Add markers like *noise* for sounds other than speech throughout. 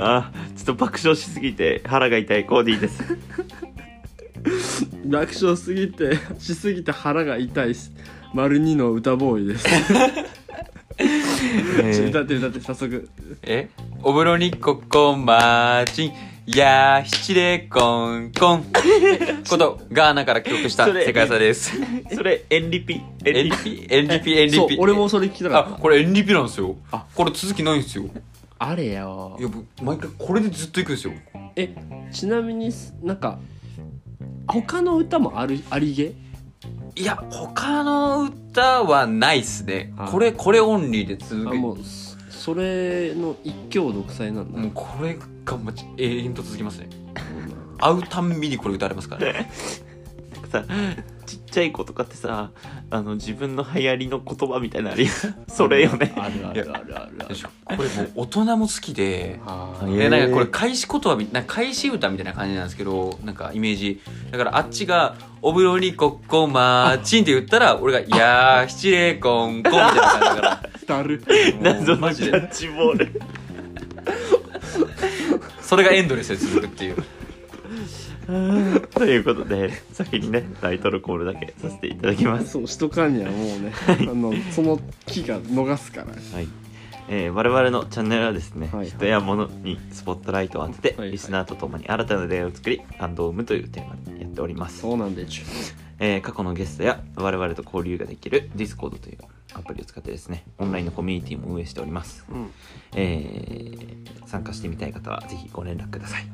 あちょっと爆笑しすぎて腹が痛い。コーディーです。楽勝すぎてしすぎて腹が痛いし丸二の歌ボーイです。*laughs* ちょ歌って歌って早速。え？お風呂にここマーチン。やー七礼コンコン。ことガーナから帰国したそれ世界さです。それエンリピ？エンリピ？エンリピ？エンリピ？そう俺もそれ聞きたかあった。これエンリピなんですよ。あ。これ続きないんですよあれよ。いや僕毎回これでずっと行くんですよ。えちなみになんか他の歌もあるありげ？いや他の歌はないっすね。あ。これこれオンリーで続けあもうそそれの一挙独裁なんだ、もうこれがまじ永遠と続きますね。会うたんびにこれ歌われますから。ね *laughs* さちっちゃい子とかってさあの自分の流行りの言葉みたいなのあるやん。*laughs* それよね。あるあるあるある。あるでしょ。これもう大人も好きでなんかこれ返し言葉みなんか返し歌みたいな感じなんですけどなんかイメージ。だからあっちが「お風呂にこっこまーちん」って言ったら俺が「いやー七礼コンコン」みたいな感じだから。だる。謎のマジで。キャッチボール。それがエンドレスで続くっていう *laughs* ということで先にねタイトルコールだけさせていただきます。そうしとかんにはもうねあのその気が逃すから。はい、えー我々のチャンネルはですね、はい。人や物にスポットライトを当てて、はい。はいリスナーと共に新たな出会いを作り感動を生むというテーマでやっております、そうなんでちゅえー過去のゲストや我々と交流ができる Discord というアプリを使ってですねオンラインのコミュニティも運営しております、うん。えー参加してみたい方はぜひご連絡ください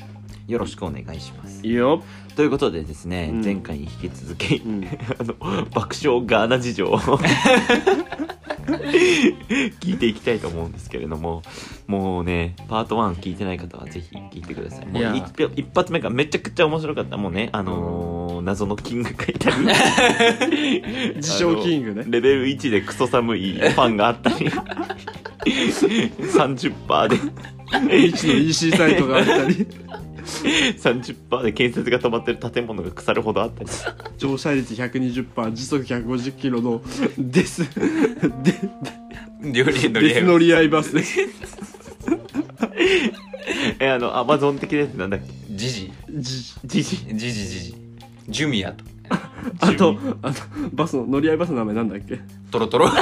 よろしくお願いします。いいよということでですね、うん。前回に引き続き、うん。*laughs* あの爆笑ガーナ事情を *laughs* 聞いていきたいと思うんですけれどももうねパート1聞いてない方はぜひ聞いてください。もいうや。一一発目がめちゃくちゃ面白かった。もうねあのー謎のキングがいたり *laughs* 自称キングね。レベル1でクソ寒いファンがあったり30%で。H の EC サイトがあったり30%で建設が止まってる建物が腐るほどあったり乗車率120%時速150キロのデスデ料理のデス乗り合いバスえあのアマゾン的なやつなんだっけ？ジジ。じジ。ジジ。ジジジジ。ュミアと。あとあとバスの乗り合いバスの名前なんだっけ？トロトロ *laughs*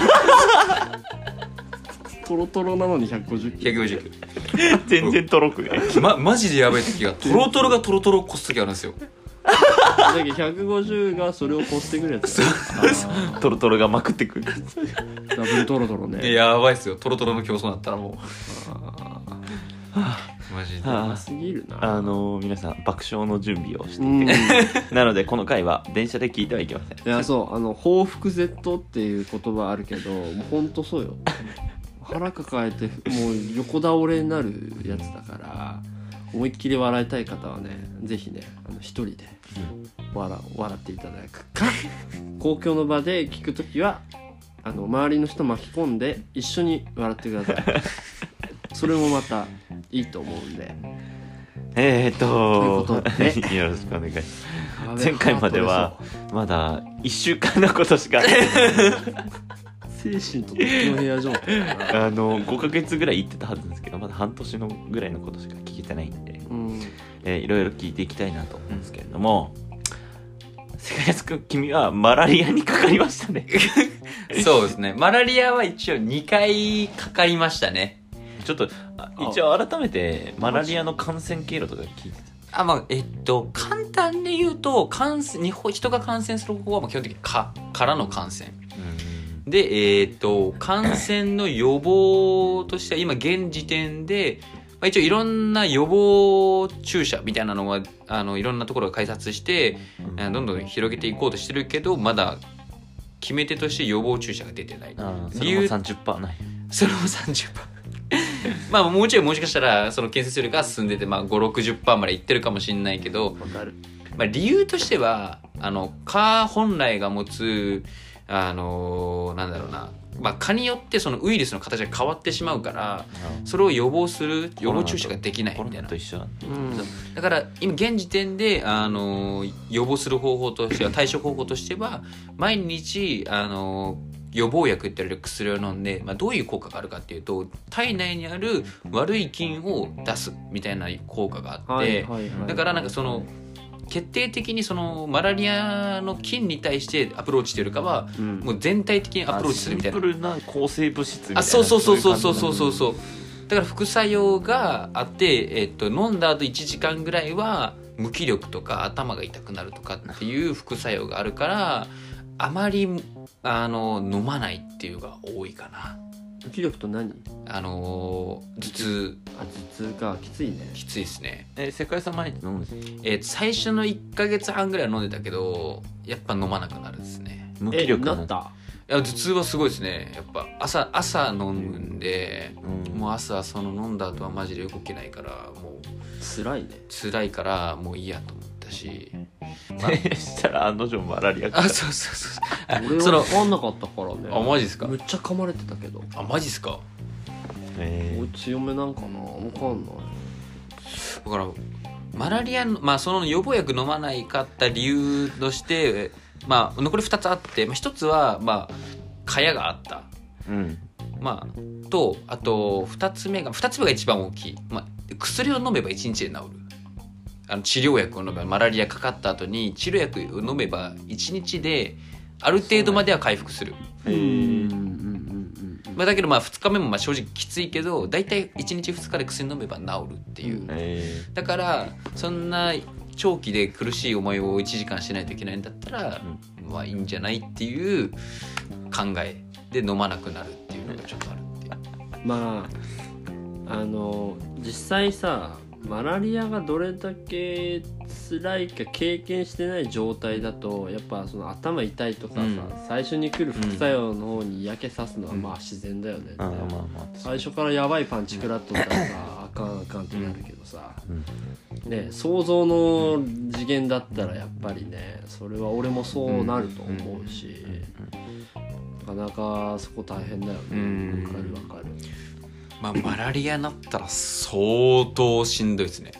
トロトロなのに150キロ150キ全然とろくないロまマジでやばい時が *laughs* トロトロがトロトロを越す時あるんですよ。だけど150がそれを越してくるやつだあトロトロがまくってくる。ーダブルトロトロね。やばいっすよ。トロトロの競争になったらもう。マジで。は甘すぎるなあの皆さん爆笑の準備をしてうん。いて、なのでこの回は電車で聞いてはいけません。いやそう。あの報復 Z っていう言葉あるけどもうほんとそうよ腹抱えてもう横倒れになるやつだから思いっきり笑いたい方はねぜひねあの一人で笑笑っていただくか。公共の場で聞くときはあの周りの人巻き込んで一緒に笑ってください。それもまたいいと思うんで。えーっとということで *laughs* よろしくお願いします。前回まではまだ1週間のことしか精神と時の部屋状態だな。あの5ヶ月ぐらい行ってたはずなんですけどまだ半年のぐらいのことしか聞けてないんで、うん。えーいろいろ聞いていきたいなと思うんですけれども。世界安くん君はマラリアにかかりましたね。*laughs* そうですね。マラリアは一応2回かかりましたね。ちょっとあ一応改めてマラリアの感染経路とか聞いてあまあえっと簡単に言うと感染日本人が感染する方法はまあ基本的に蚊からの感染。たでえっと感染の予防としては今現時点で、まあ、一応いろんな予防注射みたいなのはあのいろんなところが開発してあどんどん広げていこうとしてるけどまだ決め手として予防注射が出てない。理由れも30%ない。それも30% *laughs* まあもうちょいもしかしたらその建設よりが進んでて、まあ、560%までいってるかもしれないけど、まあ、理由としてはあの蚊本来が持つあのなんだろうな、まあ、蚊によってそのウイルスの形が変わってしまうからそれを予防する予防注射ができないみたいな。うん。だから今現時点であの予防する方法としては対処方法としては毎日あの予防薬って言われる薬を飲んで、まあ、どういう効果があるかっていうと体内にある悪い菌を出すみたいな効果があって、だからなんかその決定的にそのマラリアの菌に対してアプローチというよりかはうん。もう全体的にアプローチするみたいな。シンプルな抗生物質みたいな。あそうそうそうそうそう。いそうそうそうだ。から副作用があって、えっと、飲んだ後1時間ぐらいは無気力とか頭が痛くなるとかっていう副作用があるからあまりあの飲まないっていうのが多いかな無気力と何？あの頭痛。あ頭痛か。きついね。きついですね、え世界遺産毎日飲むんですか？えー最初の1ヶ月半ぐらいは飲んでたけどやっぱ飲まなくなるですね。無え気力のなった？いや頭痛はすごいですね。やっぱ朝朝飲むんでうん。もう朝その飲んだ後はマジで動けないからもう。辛いね。辛いからもういいやと思ったし *laughs* したら案の定マラリアあそうそうそう。俺そのは分かんなかったからね。あマジですか？むっちゃ噛まれてたけど。あマジっすか？え俺強めなんかな？分かんない。だからマラリアのまあその予防薬飲まないかった理由としてまあ残り2つあって、まあ、1つはまあ蚊帳があった。ーうん。まあとあと2つ目が2つ目が一番大きい、まあ、薬を飲めば1日で治るあの治療薬を飲めばマラリアかかった後に治療薬を飲めば1日である程度までは回復する、うんえーうんうん。うんまあ、だけどまあ2日目もまあ正直きついけど大体1日2日で薬飲めば治るっていう、え。だからそんな長期で苦しい思いを1時間しないといけないんだったら、まあいいん。じゃないっていう考えで飲まなくなるっていうのがちょっとあるっていう。まああの実際さマラリアがどれだけ辛いか経験してない状態だとやっぱその頭痛いとかさ、うん。最初に来る副作用の方に嫌気さすのはうん。まあ自然だよねって、あーまあまあ最初からやばいパンチ食らっとったらさあかんあかんってなるけどさ、ね想像の次元だったらやっぱりねそれは俺もそうなると思うし、なかなかそこ大変だよね。うん。わかるわかるまあ、マラリアなったら相当しんどいですね。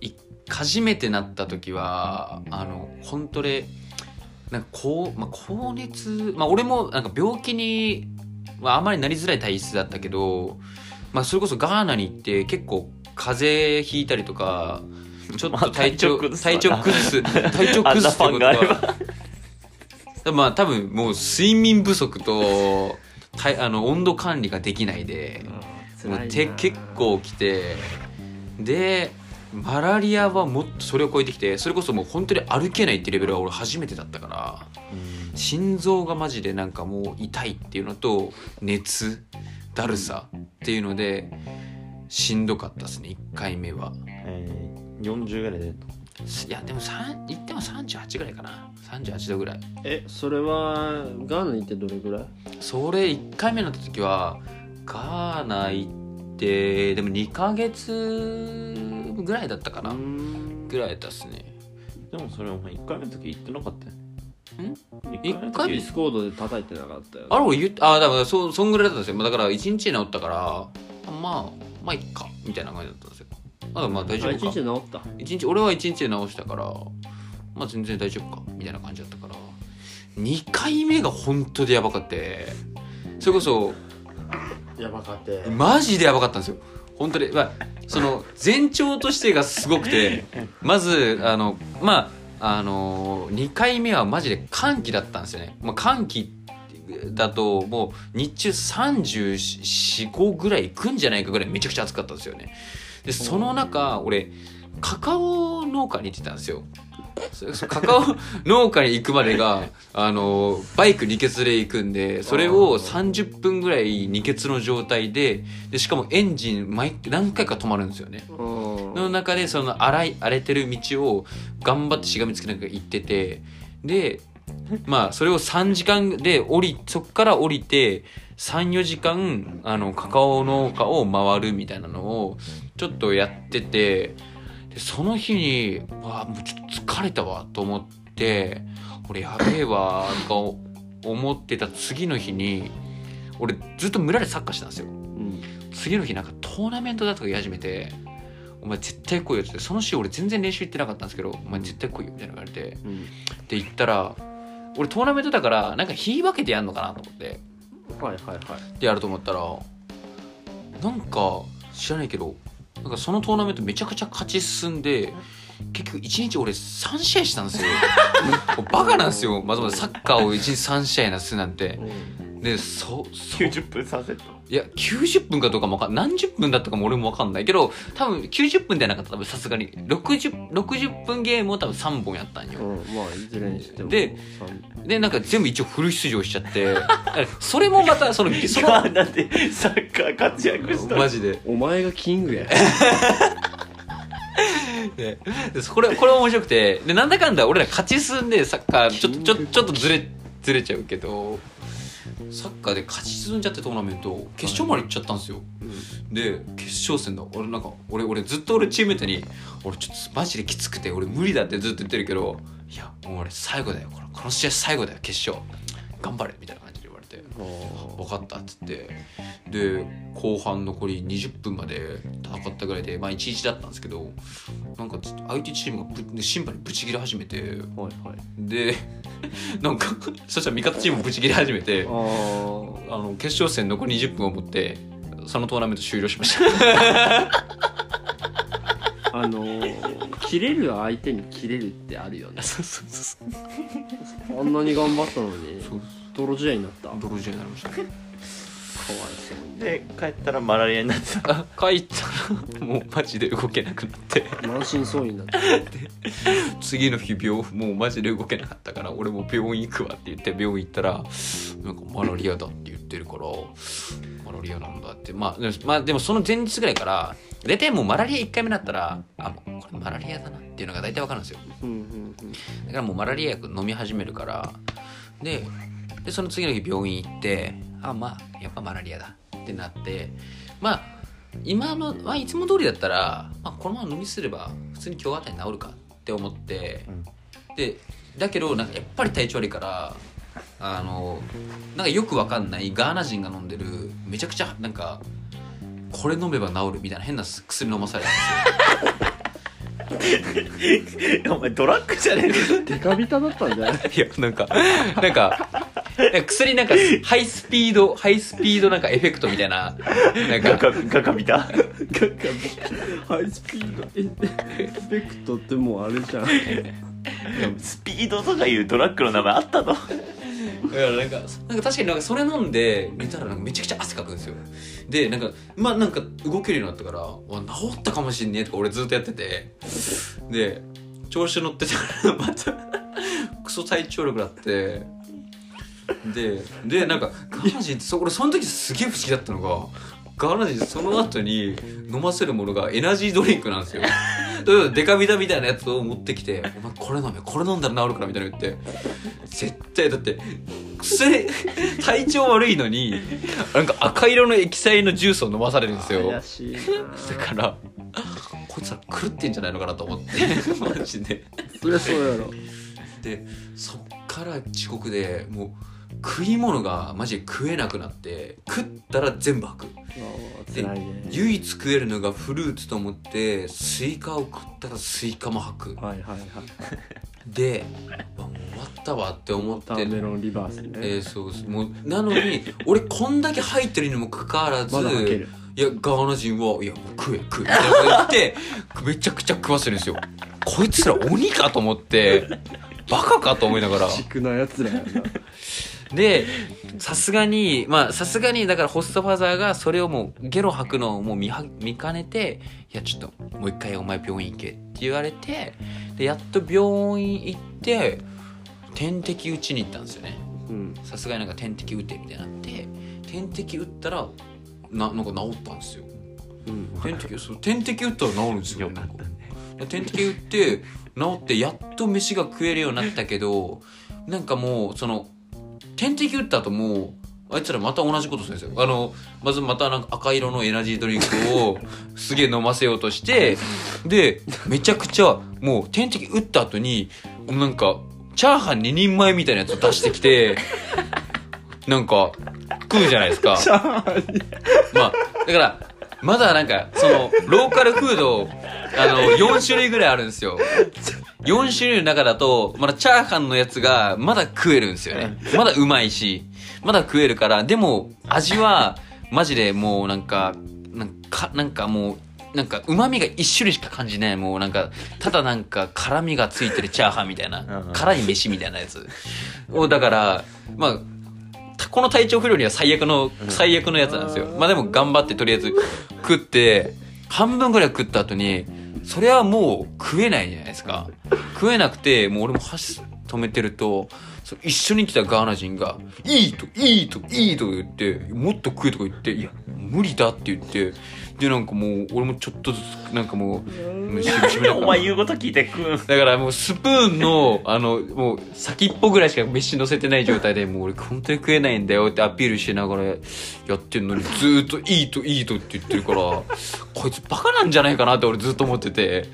い初めてなった時はあの本当でなんかこう、まあ、高熱、まあ、俺もなんか病気に、まあ、あまりなりづらい体質だったけど、まあ、それこそガーナに行って結構風邪ひいたりとかちょっと体調,、まあ体調崩す体調崩すってことはまあ多分もう睡眠不足と体あの温度管理ができないで。もう手結構きてでマラリアはもっとそれを超えてきてそれこそもう本当に歩けないってレベルは俺初めてだったから心臓がマジでなんかもう痛いっていうのと熱だるさっていうのでしんどかったですね1回目は。えー、40ぐらいでいやでも3言っても38ぐらいかな。38度ぐらい。えそれはガーナに行ってどれぐらい？それ1回目になった時はガーナ行ってでも2ヶ月ぐらいだったかな、ん。ぐらいだっすね。でもそれお前1回目の時言ってなかったよね。ん？一回ディスコードで叩いてなかったよ、ね、あれ俺言ってあだからそそんぐらいだったんですよ。だから1日で治ったからあまあまあいっかみたいな感じだったんですよ。まだまあ大丈あ夫か。一日で治った？一日俺は1日で治したからまあ全然大丈夫かみたいな感じだったから。2回目が本当でやばかって。それこそやばかってマジでやばかったんですよ。本当に、まあ、その前兆としてがすごくてまずあのまああの2回目はマジで寒気だったんですよね、まあ、寒気だともう日中345ぐらいいくんじゃないかぐらいめちゃくちゃ暑かったんですよね。でその中俺カカオ農家に行ってたんですよ。*laughs* カカオ農家に行くまでがあのバイク二欠で行くんでそれを30分ぐらい二欠の状態ででしかもエンジン毎何回か止まるんですよね。うん。の中でその荒い荒れてる道を頑張ってしがみつけながら行っててでまあそれを3時間で降りそっから降りて34時間あのカカオ農家を回るみたいなのをちょっとやっててでその日にわあもうちょっと疲れたわと思って俺やべえわとか思ってた次の日に俺ずっと村でサッカーしてたんですよ。うん。次の日なんかトーナメントだとか言い始めて「お前絶対来いよ」ってその週俺全然練習行ってなかったんですけど「お前絶対来いよ」みたいな言われてうん。で行ったら俺トーナメントだからなんか日分けてやんのかなと思ってはいはいはい。でやると思ったらなんか知らないけどなんかそのトーナメントめちゃくちゃ勝ち進んで結局1日俺3試合したんですよ。*laughs* バカなんですよ。まずまずサッカーを1日3試合なすなんてでそそ90分3セット。いや90分かどうかもわかん何十分だったかも俺もわかんないけど多分90分ではなかった多分さすがに 60, 60分ゲームを多分3本やったんよ。うんまあいずれにしてもででなんか全部一応フル出場しちゃってそれもまた *laughs* そのその今だってサッカー活躍したマジで。お前がキングや。*laughs* ででこれこれ面白くてでなんだかんだ俺ら勝ち進んでサッカーちょっとちょちょっとずれずれちゃうけどサッカーで勝ち進んじゃってトーナメント決勝まで行っちゃったんですよ。で決勝戦だ。俺なんか俺俺ずっと俺チームメートに「俺ちょっとマジできつくて俺無理だ」ってずっと言ってるけど「いやもう俺最後だよ。この試合最後だよ。決勝。頑張れ」みたいな。感じで言われて「分かった」っつって。で後半残り20分まで戦ったぐらいでまあ1-1だったんですけどなんか相手チームがぶ審判にブチ切れ始めてはいはい。で *laughs* なんかそしたら味方チームもブチ切れ始めてああの決勝戦残り20分をもってそのトーナメント終了しました。あ *laughs* あのー切れる相手に切れるってあるよね。*laughs* そうそうそうあんなに頑張ったのに。そう泥試合になった？かわい泥仕合になりました。そうにで帰ったらマラリアになってた。あ *laughs* 帰ったらもうマジで動けなくなって。満身創痍になった次の日病もうマジで動けなかったから俺も病院行くわって言って病院行ったらなんかマラリアだって言ってるからマラリアなんだって。まあでも,、まあ、でもその前日ぐらいから大体もうマラリア1回目だったらあもうこれマラリアだなっていうのが大体わかるんですよ。うんうんうん。だからもうマラリア薬飲み始めるからででその次の日病院行ってあまあやっぱマラリアだ。ってなってまあ今の、まあ、いつも通りだったら、まあ、このまま飲みすれば普通に今日あたり治るかって思って、でだけどなんかやっぱり体調悪いからあのなんかよくわかんないガーナ人が飲んでるめちゃくちゃなんかこれ飲めば治るみたいな変な薬飲まされたんですよ *laughs* お前ドラッグじゃねえのデカビタだったんじゃない？いや、なんか、なんか、なんか薬なんか、ハイスピード、ハイスピードなんかエフェクトみたいな、なんか、ガカガカビタ。ガカハイスピード。エエフェクトってもうあれじゃん。スピードとかいうドラッグの名前あったの？いやなんか、なんか確かになんかそれ飲んで、寝たらなんかめちゃくちゃ汗かくんですよ。で、なんか、まあなんか動けるようになったから、わ治ったかもしんねえとか俺ずっとやってて、で、調子乗ってたらまた、クソ体調力だって、で、で、なんか、ガージンってそ、俺その時すげえ不思議だったのが、その後に飲ませるものがエナジードリンクなんですよ。デカビタみたいなやつを持ってきて「お前これ飲めこれ飲んだら治るから」みたいなの言って絶対だって薬体調悪いのになんか赤色の液体のジュースを飲まされるんですよ。だからこいつら狂ってんじゃないのかなと思ってマジで。そりゃそうやろ。でそっから地獄でもう食い物がマジで食えなくなって食ったら全部吐く。で唯一食えるのがフルーツと思ってスイカを食ったらスイカも吐く。はいはいはいであもう終わったわって思って。メロンリバースね、えー、そうそうもうなのに俺こんだけ入ってるにもかかわらずまいやガーナ人は「いや食え食え」みたいなこと言ってめちゃくちゃ食わせるんですよ。こいつら鬼かと思ってバカかと思いながら。ちなやつらやなでさすがにまあさすがにだからホストファザーがそれをもうゲロ吐くのをもう見は見かねて「いやちょっともう一回お前病院行け」って言われてでやっと病院行って点滴打ちに行ったんですよね。うん。さすがになんか点滴打てみたいになって点滴打ったらななんか治ったんですよ。うん。点滴そう点滴打ったら治るんですよなんか。点滴打って治ってやっと飯が食えるようになったけどなんかもうその点滴打った後もうあいつらまた同じことするんですよ。あのまずまたなんか赤色のエナジードリンクをすげえ飲ませようとしてでめちゃくちゃもう点滴打った後になんかチャーハン2人前みたいなやつを出してきてなんか食うじゃないですか。まあだからまだなんかそのローカルフードあの4種類ぐらいあるんですよ4種類の中だと、まだチャーハンのやつがまだ食えるんですよね。まだうまいし、まだ食えるから、でも味はマジでもうなんか、なんか、なんかもう、なんか旨味が一種類しか感じない。もうなんか、ただなんか辛みがついてるチャーハンみたいなう、ん辛い飯みたいなやつ。を、だから、まあ、この体調不良には最悪の、最悪のやつなんですよ。まあでも頑張ってとりあえず食って、半分ぐらい食った後に、それはもう食えないじゃないですか。食えなくて、もう俺も箸止めてると、そ一緒に来たガーナ人が、いいと、いいと、いいと言って、もっと食えとか言って、いや、無理だって言って、で、なんかもう、俺もちょっとずつ、なんかもう、もうしぶしぶなんかお前言うこと聞いて食うんだからもうスプーンの、あの、もう先っぽぐらいしか飯乗せてない状態で、もう俺本当に食えないんだよってアピールしながらやってんのに、ずーっといいといいとって言ってるから、*laughs* こいつバカなんじゃないかなって俺ずっと思ってて。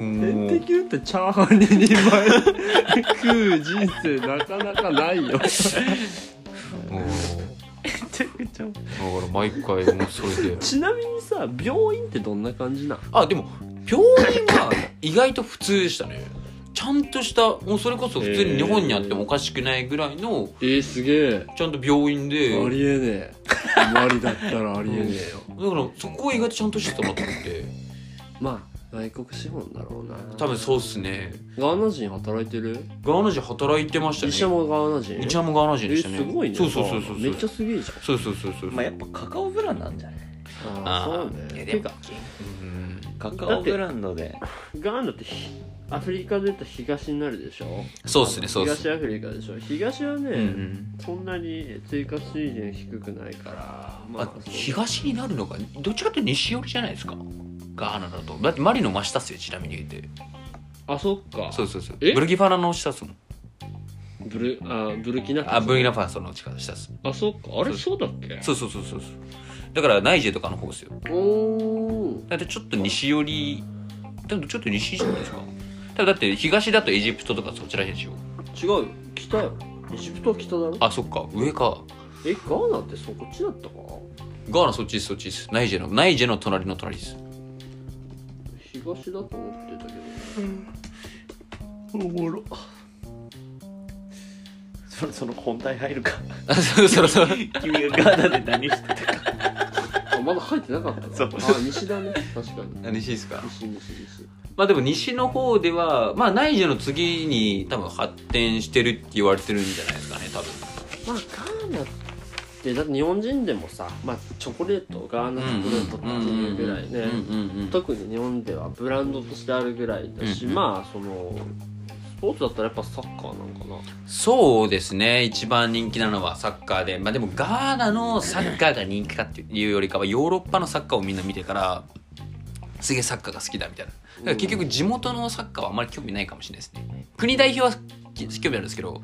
もう。できるってチャーハンに2枚食う人生なかなかないよ *laughs* もうめちゃくちゃだから毎回もうそれで。*laughs* ちなみにさ病院ってどんな感じなん？あ、でも、病院は意外と普通でしたね。ちゃんとした、もうそれこそ普通に日本にあってもおかしくないぐらいの、えー、すげえ。ちゃんと病院で。ありえねえ。マリだったらありえねえよ。だからそこは意外とちゃんとしてたなと思って。*laughs* まあ外国資本だろうな。多分そうっすね。ガーナ人働いてる？ガーナ人働いてましたね。医者もガーナ人？医者もガーナ人えでしたね。すごいね。そうそうそうそうめっちゃすげえじそうそうそうそう。まあやっぱカカオブランドなんじゃないゃん。あーあーそうね。てかうん。カカオブランドで。ガーナってひアフリカで言ったら東になるでしょ？そうっすねそうっす。東アフリカでしょ？東はね、うんうん。そんなに追加水準低くないからまああ東になるのか？どっちかっていうと西寄りじゃないですか？ガーナだと。だってマリの真下っすよちなみに言うて。あそっか。そうそうそう。え？ブルキファナの下っすもん。ブルあブルキナファソあブルキナファソの下っす。あそっか。あれそう。だっけ？そうそうそうそうそう。だからナイジェとかの方ですよ。おー。だってちょっと西寄りでもちょっと西じゃないですか？多分だって東だとエジプトとかそちらへんでしょ？違うよ。北よ。エジプトは北だろ。あそっか。上か。えガーナってそこっちだったか？ガーナそっちですそっちです。ナイジェのナイジェの隣の隣です。東だと思ってたけど。おもろ。そその本題入るか。あそうそうそう君がガーナで何してたか。*laughs* あまだ入ってなかったなそう。あ西だね。確かに。西ですか。西西西まあでも西の方ではまあナイジェの次に多分発展してるって言われてるんじゃないですかね多分。まあガーナってだって日本人でもさ、まあ、チョコレートガーナチョコレートっていうぐらいね特に日本ではブランドとしてあるぐらいだし、うんうん。まあそのスポーツだったらやっぱサッカーなんかな。そうですね一番人気なのはサッカーで。まあでもガーナのサッカーが人気かっていうよりかはヨーロッパのサッカーをみんな見てからすげえサッカーが好きだみたいな。だから結局地元のサッカーはあんまり興味ないかもしれないですね。国代表はき興味あるんですけど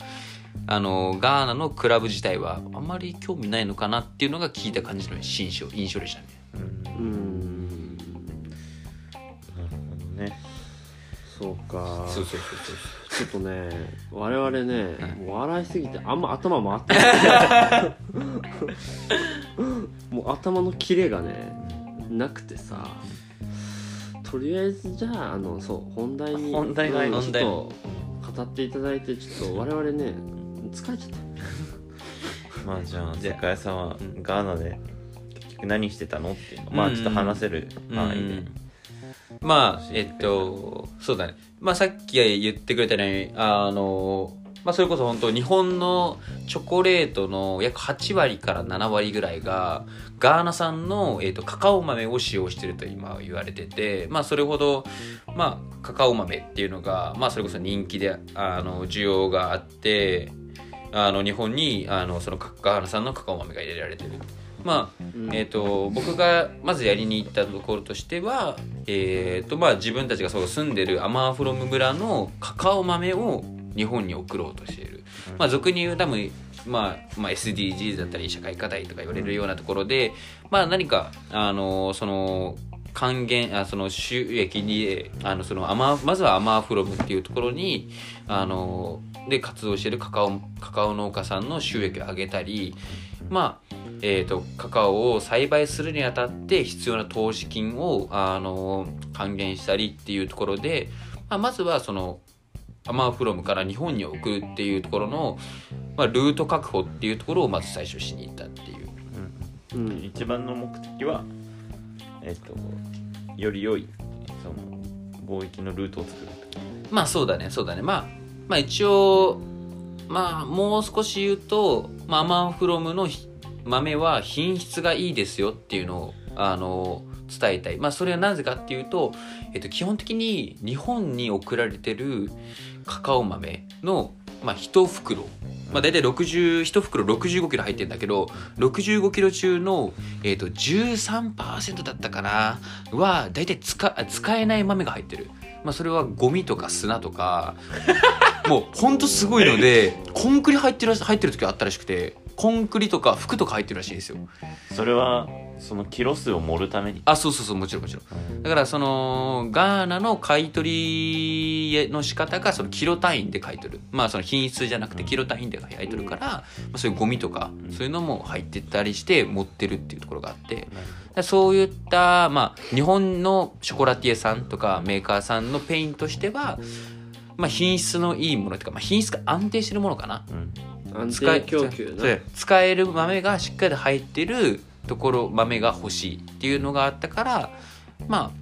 あのガーナのクラブ自体はあんまり興味ないのかなっていうのが聞いた感じの印象印象でしたね。うーん。なるほどね。そうか。そうそうそうちょっとね我々ね、う笑いすぎてあんま頭回ってない。*laughs* もう頭のキレがねなくてさとりあえずじゃああのそう本題に本題がうん本題。ちょっと語っていただいてちょっと我々ね疲れちゃった。*laughs* まあじゃあじゃあ酒屋さんはうんガーナで結局何してたのっていうのまあちょっと話せる範囲で。まあえっとそうだね。まあさっき言ってくれたようにあのまあそれこそ本当日本のチョコレートの約8割から7割ぐらいがガーナ産の、えっとカカオ豆を使用してると今言われててまあそれほどまあカカオ豆っていうのがまあそれこそ人気であの需要があってあの日本にあのそのカガーナ産のカカオ豆が入れられてる。まあうん。えー、と僕がまずやりに行ったところとしては、えーとまあ、自分たちがそう住んでるアマーフロム村のカカオ豆を日本に送ろうとしている、まあ、俗に言う多分、まあまあ、SDGs だったり社会課題とか言われるようなところで、まあ、何かあのその還元あその収益にあのそのアマまずはアマーフロムっていうところにあので活動しているカカオカカオ農家さんの収益を上げたりまあえー、とカカオを栽培するにあたって必要な投資金をあの還元したりっていうところでまあ、まずはそのアマンフロムから日本に送るっていうところの、まあ、ルート確保っていうところをまず最初しに行ったっていう。うん。うん。一番の目的はえっとより良いその貿易のルートを作るまあそうだねそうだね。まあまあ一応まあもう少し言うと、まあ、アマンフロムのひ豆は品質がいいですよっていうのをあの伝えたい。まあそれはなぜかっていうと、えっと、基本的に日本に送られてるカカオ豆の、まあ、1袋。まあ、大体60 1袋65キロ入ってるんだけど65キロ中の、えー、と13%だったかなは大体使使えない豆が入ってる、まあ、それはゴミとか砂とか *laughs* もうほんとすごいのでコンクリ入ってる入ってる時があったらしくてコンクリとか服とか入ってるらしいんですよ。それはそのキロ数を盛るために？あそうそうそうもちろんもちろん。だからそのガーナの買い取りの仕方がそのキロ単位で買い取る。まあその品質じゃなくてキロ単位で買い取るから、まあ、そういうゴミとかうん。そういうのも入ってたりして持ってるっていうところがあって。でそういったまあ日本のショコラティエさんとかメーカーさんの pain としてはまあ品質のいいものというか、まあ、品質が安定してるものかな。うん。安使え定供給な。そう使える豆がしっかり入ってるところ豆が欲しいっていうのがあったからまあ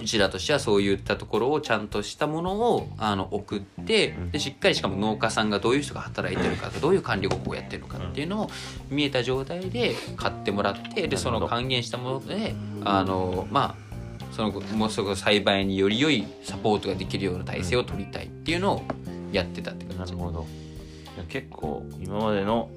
うちらとしてはそういったところをちゃんとしたものをあの送ってうんでしっかりしかも農家さんがどういう人が働いてるかどういう管理方法をやってるのかっていうのを見えた状態で買ってもらってでその還元したものであのまあそのもうそこ栽培により良いサポートができるような体制を取りたいっていうのをやってたって感じ。なるほど。結構今までの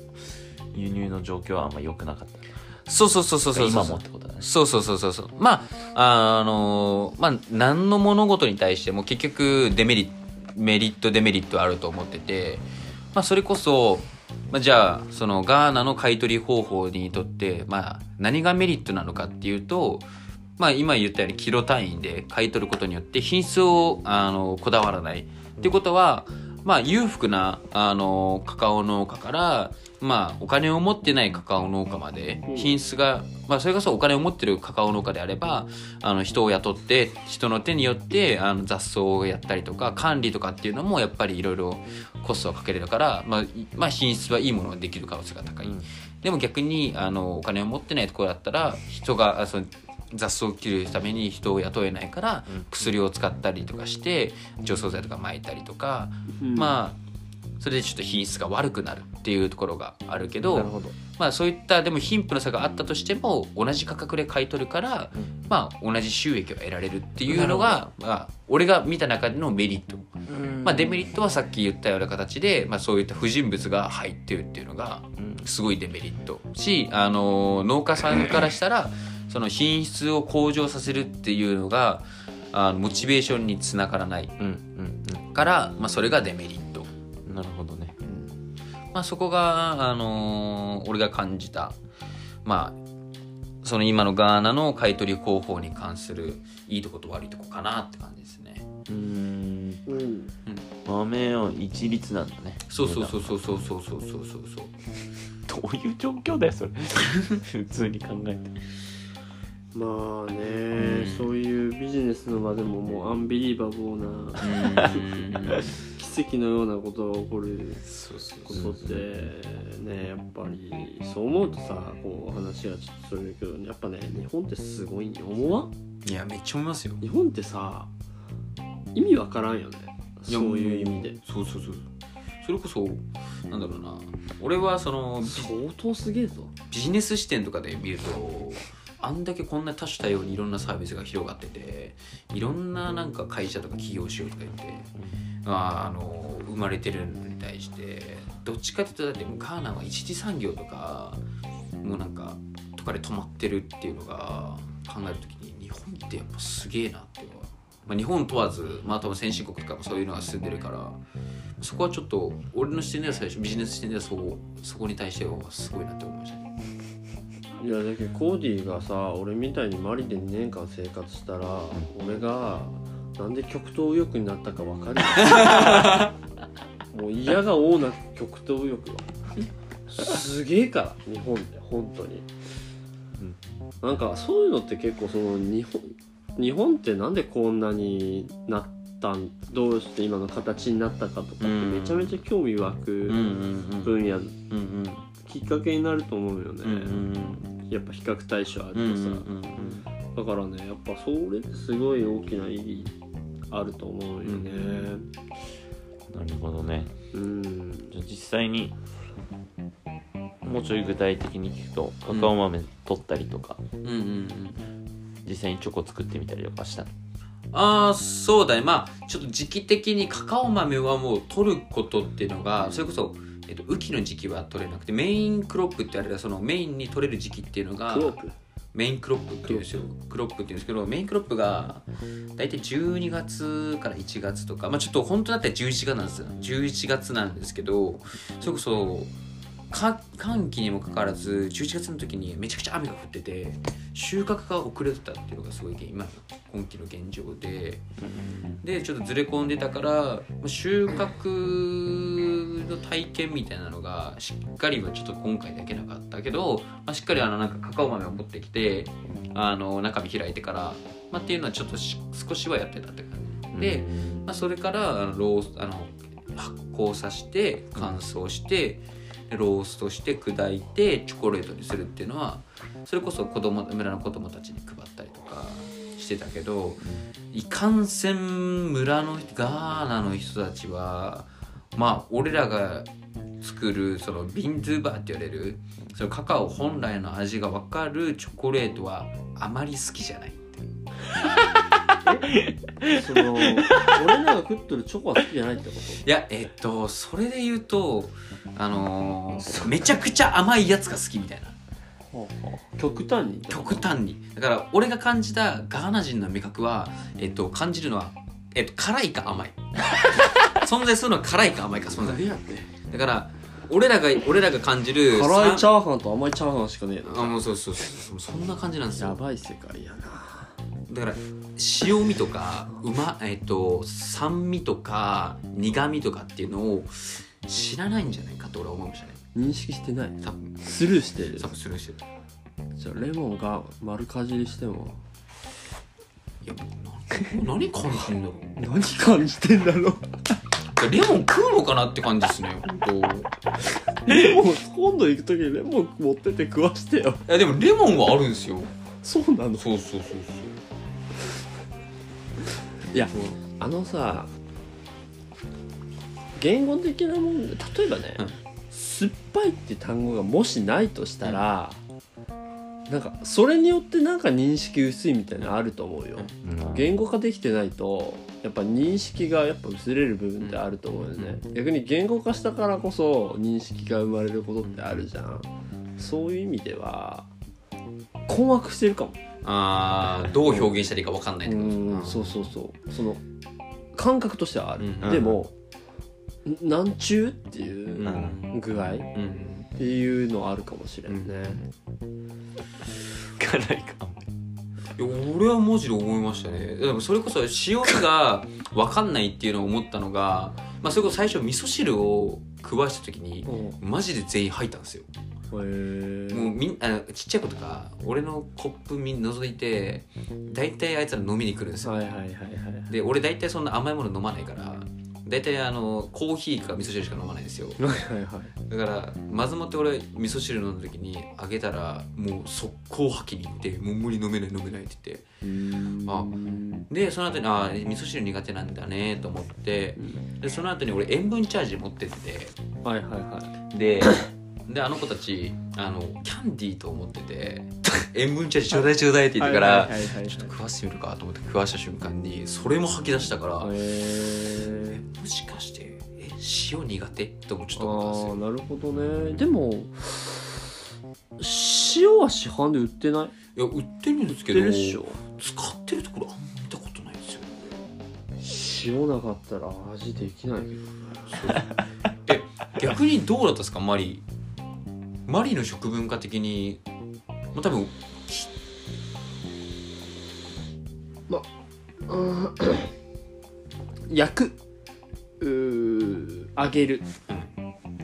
輸入の状況はあんま良くなかったそうそうそうそうそう。今もってことだね。そうそうそうそうそう。まああのまあ何の物事に対しても結局デメリットメリットデメリットあると思っててまあそれこそまあ、じゃあそのガーナの買い取り方法にとって、まあ、何がメリットなのかっていうと、まあ、今言ったようにキロ単位で買い取ることによって品質をあのこだわらない。っていうことは、まあ、裕福なあのカカオ農家から、まあ、お金を持ってないカカオ農家までうん。品質が、まあ、それこそお金を持ってるカカオ農家であればあの人を雇って人の手によってあの雑草をやったりとか管理とかっていうのもやっぱりいろいろコストをかけれるから、まあ、いまあ品質はいいものができる可能性が高い。うん。でも逆にあのお金を持ってないところだったら人があその雑草を切るために人を雇えないからうん。薬を使ったりとかして除草剤とか撒いたりとか、うん。まあそれでちょっと品質が悪くなるっていうところがあるけどなるほど。まあそういったでも貧富の差があったとしても同じ価格で買い取るから、うん。まあ同じ収益を得られるっていうのが、まあ、俺が見た中でのメリット。まあ、デメリットはさっき言ったような形で、まあ、そういった不人物が入ってるっていうのがうん。すごいデメリット。し、あの農家さんからしたら *coughs* その品質を向上させるっていうのがあのモチベーションにつながらないうんうんから、まあ、それがデメリット、うんなるほどね。まあ、そこが、あの俺が感じたまあその今のガーナの買い取り方法に関するいいとこと悪いとこかなって感じですね。うん。うん。豆を一律なんだね。そうそうそうそうそうそうそうそうそう。そうどういう状況だよそれ。*laughs* 普通に考えて。まあね、そういうビジネスの場でももうアンビリーバボーな奇跡のようなことが起こることってねやっぱりそう思うとさこう話がちょっとそれるけどやっぱね日本ってすごいんよ思わん？いやめっちゃ思いますよ。日本ってさ意味わからんよね。そういう意味で。そうそうそう。それこそなんだろうな。俺はそのビ相当すげえぞ。ビジネス視点とかで見るとあんだけこんな多種多様にいろんなサービスが広がってていろんななんか会社とか起業しようとか言って、あ、あの生まれてるのに対してどっちかっていうとだってもうガーナは一次産業とかもうなんかとかで止まってるっていうのが考えるときに日本ってやっぱすげえなっては、まあ、日本問わず、まあ、多分先進国とかもそういうのが進んでるからそこはちょっと俺の視点では最初ビジネス視点ではそそこに対してはすごいなって思いましたね。いやだけどコーディがさ俺みたいにマリで2年間生活したら、俺がなんで極東右翼になったか分かる *laughs* もう嫌が王な極東右翼よすげえから日本で本当に、なんかそういうのって結構その日本日本ってなんでこんなになったんどうして今の形になったかとかってうん。めちゃめちゃ興味湧うんうくんうん。分野うんうん。きっかけになると思うよね、うんうんやっぱ比較対象あるとさ、うんうんうんだからねやっぱそれってすごい大きな意義あると思うよね。なるほどね。うん、じゃあ実際にもうちょい具体的に聞くとカカオ豆取ったりとか、うんうんうん実際にチョコ作ってみたりとかしたの？ああそうだね。まあちょっと時期的にカカオ豆はもう取ることっていうのがそれこそ、えっと、雨季の時期は取れなくてメインクロップってあれだそのメインに取れる時期っていうのがクロープ？メインクロップっていうん。ですよクロップっていうんですけどメインクロップが大体12月から1月とかまあちょっと本当だったら11月なんですよ。11月なんですけどそれこそか寒気にもかかわらず11月の時にめちゃくちゃ雨が降ってて収穫が遅れてたっていうのがすごい今の今季の現状で。でちょっとずれ込んでたからまあ収穫の体験みたいなのがしっかりはちょっと今回だけなかったけど、まあ、しっかりあのなんかカカオ豆を持ってきてあの中身開いてから、まあ、っていうのはちょっとし少しはやってたって感じ。で、まあ、それからあのロースあの発酵させて乾燥してでローストして砕いてチョコレートにするっていうのはそれこそ子供村の子供たちに配ったりとかしてたけどいかんせん村のガーナの人たちはまあ俺らが作るそのビンドゥーバーって言われるそのカカオ本来の味が分かるチョコレートはあまり好きじゃないって *laughs* その俺らが食ってるチョコは好きじゃないってこいやえっとそれで言うとあのーめちゃくちゃ甘いやつが好きみたいな。と極端に？極端に。だから俺が感じたガーナ人の味覚は、えっと、感じるのは、えっと、辛いか甘い。*laughs* 存在するのは辛いか甘いか存在。何やって？だから俺らが俺らが感じる辛いチゃャーハンと甘いチャーハンしかねえあのもうそうそうそうそんな感じなんですよ。やばい世界やなだから塩味とかうまえっと酸味とか苦味とかっていうのを知らないんじゃないかと俺は思いましたね。認識してない。多分スルーしてる。多分するしてる。じゃあレモンが丸かじりしても。いやな何感じるんだろう。*laughs* 何感じてんだろう。レモン食うのかなって感じですね本当。いレモン今度行く時にレモン持ってって食わしてよ。やでもレモンはあるんですよ。そうなの。そうそうそういやあのさ言語的なもんで例えばね、うん。酸っぱいって単語がもしないとしたら、なんかそれによってなんか認識薄いみたいなのあると思うよ、言語化できてないとやっぱ認識がやっぱ薄れる部分ってあると思うよね、逆に言語化したからこそ認識が生まれることってあるじゃん。そういう意味では困惑してるかもあーどう表現したらいいか分かんないってこと。ですうん。そうそうそう。その感覚としてはある、うん。でもんなんちゅうっていううん。具合っうん。ていうのはあるかもしれんね、辛いか。いや俺はマジで思いましたね。でもそれこそ塩味が *laughs* 分かんないっていうのを思ったのが、まあ、それこそ最初味噌汁を食わした時にうん。マジで全員吐いたんですよもうみんあのちっちゃい子とか俺のコップみん覗いて大体あいつら飲みに来るんですよ。はいはいはいはいで俺大体そんな甘いもの飲まないから大体あのコーヒーか味噌汁しか飲まないんですよ。はいはいはい。だからまずもって俺味噌汁飲んだ時にあげたらもう速攻吐きに行ってもう無理飲めない飲めないって言ってあでその後にあ味噌汁苦手なんだねと思ってでその後に俺塩分チャージ持ってってて。はいはいはい。でであの子たちあのキャンディーと思ってて塩分チャージちょうだいちょうだいって言ってから、ちょっと食わせてみるかと思って食わした瞬間にそれも吐き出したから、へええもしかしてえ塩苦手？ともちょっあと思ったんですよ。あなるほどね。でも塩は市販で売ってない？いや売ってるんですけど使ってるところあんま見たことないんですよ。塩なかったら味できないけどえ逆にどうだったですか？マリマリの食文化的にまあ多分うん焼くうー揚げる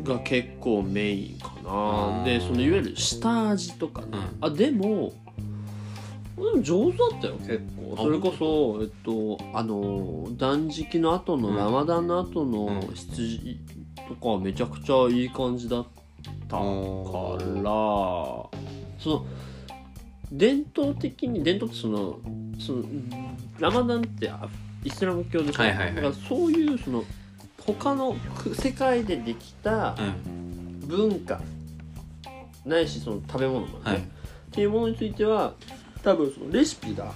が結構メインかな。うん。でそのいわゆる下味とかね、うん。あでもでも上手だったよ結構。あそれこそえっとあの断食の後の、うん。ラマダンの後のうん。羊とかはめちゃくちゃいい感じだったからおその伝統的に伝統ってそのそのラマダンってあイスラム教でしょはいはいはい。だからそういうその他のく世界でできたうん。文化ないしその食べ物もね、はい。っていうものについては多分そのレシピが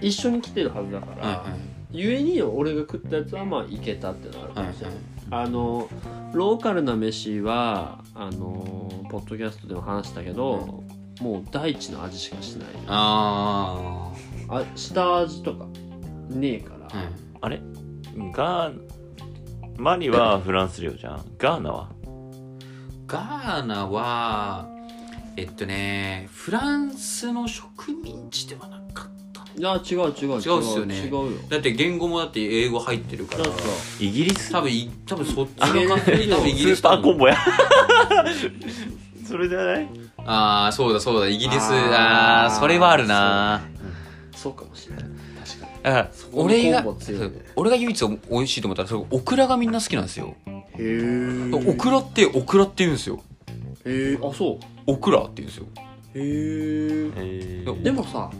一緒に来てるはずだから、はいはい。ゆえに俺が食ったやつはまあいけたっていうのはあるかはいもしれない、あのローカルな飯はあのポッドキャストでも話したけど、もう大地の味しかしない。ああ下味とかねえから、あはい。あれ？ガーマリはフランス領じゃん。ガーナは？ガーナはえっとねフランスの植民地ではなかったいや違う違う違う。違うっすよね。違うよ。だって言語もだって英語入ってるから。イギリス？多分い多分そっちあの感じ多分イギリススーパーコンボや。*laughs* それじゃない？ああそうだそうだ。イギリスあーああーそれはあるな。そうか。もしれない。確かにだからこの俺がコンボ強いね。そう俺が唯一美味しいと思ったらそれオクラがみんな好きなんですよ。へえオクラってオクラって言うんですよ。へえあそう。オクラって言うんですよ。へええー。でもさ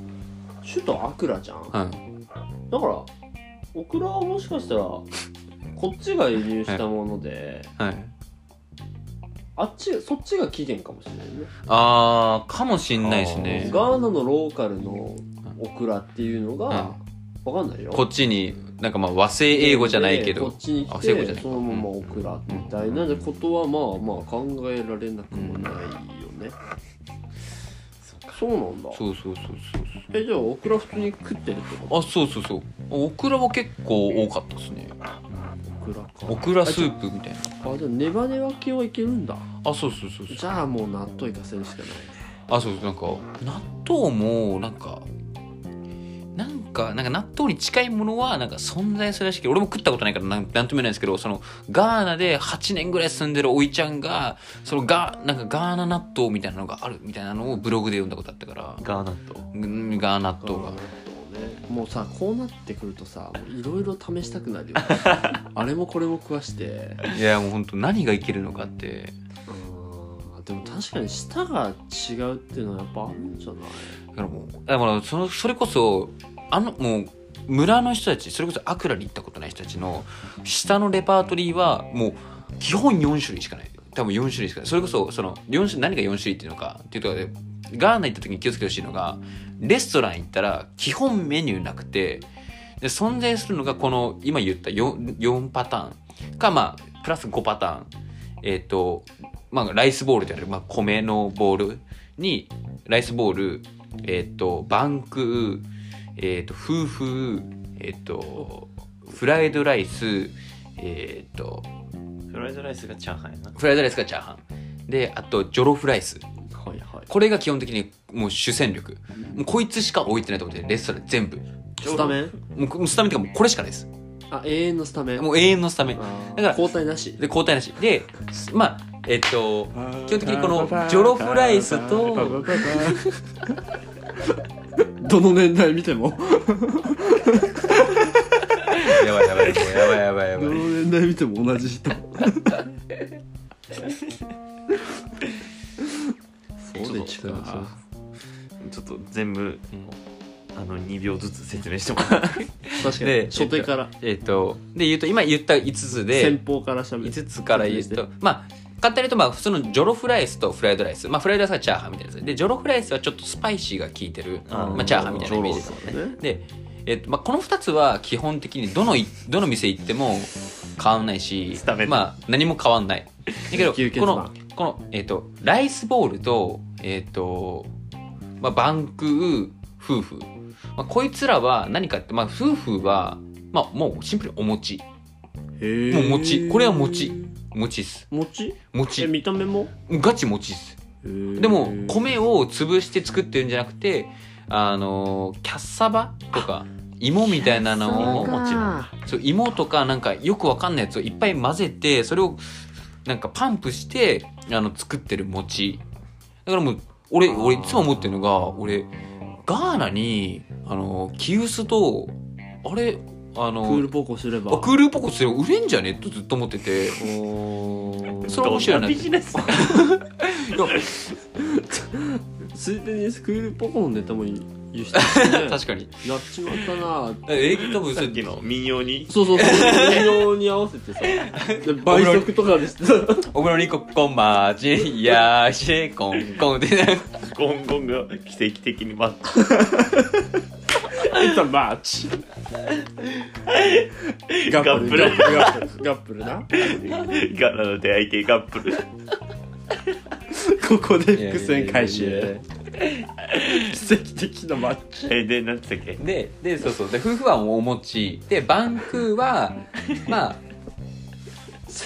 首都アクラじゃん？はい。だからオクラはもしかしたら *laughs* こっちが輸入したもので、はい。あっちそっちが起源かもしれないね。あーかもしんないですねガーナのローカルのオクラっていうのが、わかんないよ。こっちになんかまあ和製英語じゃないけどこっちにあ来そういうことじゃない。てそのままオクラみたいな。ことはまあまあ考えられなくもないよね、そうなんだ。そうそうそうそうえじゃあオクラ普通に食ってるってこそうあそうそうそう。オクラは結構多かったですね。とオクラか。オクラスープみたいな。あじゃあネバネバ系はいけるんだ。あそうそうそうそう。じゃあもう納豆いかせるしかないね。あそうそう。なんか納豆もなんかなんかなんか納豆に近いものはなんか存在するらしいけど俺も食ったことないからなんなんとも言えないんですけどそのガーナで8年ぐらい住んでるおいちゃんがそのガなんかガーナ納豆みたいなのがあるみたいなのをブログで読んだことあったから。ガーナットうんガーナ納豆が。もうさこうなってくるとさいろいろ試したくなるよね。*laughs* あれもこれも食わして。いやもう本当何がいけるのかって。うんでも確かに舌が違うっていうのはやっぱあるんじゃない？だからもうだからそのそれこそあのもう村の人たちそれこそアクラに行ったことない人たちの下のレパートリーはもう基本4種類しかない。多分4種類しかない。それこそその4種何が4種類っていうのかっていうところでガーナ行った時に気をつけてほしいのがレストラン行ったら基本メニューなくてで存在するのがこの今言った 4, 4パターン。かまあプラス5パターン。えっ、とまあライスボールである、まあ、米のボールにライスボールえっ、とバンクえっ、と夫婦えっ、とフライドライスえっ、とフライドライスがチャーハンやな。フライドライスがチャーハン。であとジョロフライス。はいはい。これが基本的にもう主戦力。もうこいつしか置いてないと思ってレストラン全部。ス？タメンもうスタメンっていうかもうこれしかないです。あ永遠のスタメン？もう永遠のスタメン。だから交代なし？で交代なし。でまあえっと基本的にこのジョロフライスと *laughs* *laughs* どの年代見ても。やばいやばいやばいやばいやばどのい年代見ても同じ人。そうでちゅかちょっと全部あの2秒ずつ説明してもらって確かに。で初手から。えっとで言うと今言った5つで先方からしゃべる。5つから言うとまあ簡単に言うとまあ普通のジョロフライスとフライドライス。まあフライドライスはチャーハンみたいなやつ。でジョロフライスはちょっとスパイシーが効いてる。まあ、チャーハンみたいなイメージですジョロだね。で、えっとまあ、この2つは基本的にどのいどの店行っても変わんないしまあ何も変わんない。だけどこのこの、えっとライスボールと,、えっとまあ、バンクー夫婦、まあ、こいつらは何かって、まあ、夫婦は、まあ、もうシンプルにお餅。へもう餅。これは餅餅っす。餅え餅見た目も？ガチ餅っす。ででも米を潰して作ってるんじゃなくてあのキャッサバとか芋みたいなのをもちろんそう芋とかなんかよくわかんないやつをいっぱい混ぜてそれをなんかパンプしてあの作ってる餅。だからもう俺俺いつも思ってるのが俺ガーナにあのキウスとあれあのクールポコすれば。あクールポコス売れんじゃねとずっと思ってて。それ面白いな。ビジネスいやついでにクールポコのネタも輸出してね確かに。やっちまったな。え多分さっきの民謡にそうそうそう民謡に合わせてさで倍速とかでしてさお風呂にここんまちいやーしれこんこんってねゴンゴンが奇跡的に待っ It's a match ガップルガップルガップルガップルなガナの出会い系カップル *laughs* ここで伏線回収奇跡的なマッチ。えでなんつったっけ？ででそうそう。で夫婦はお餅でバンクーはまあそ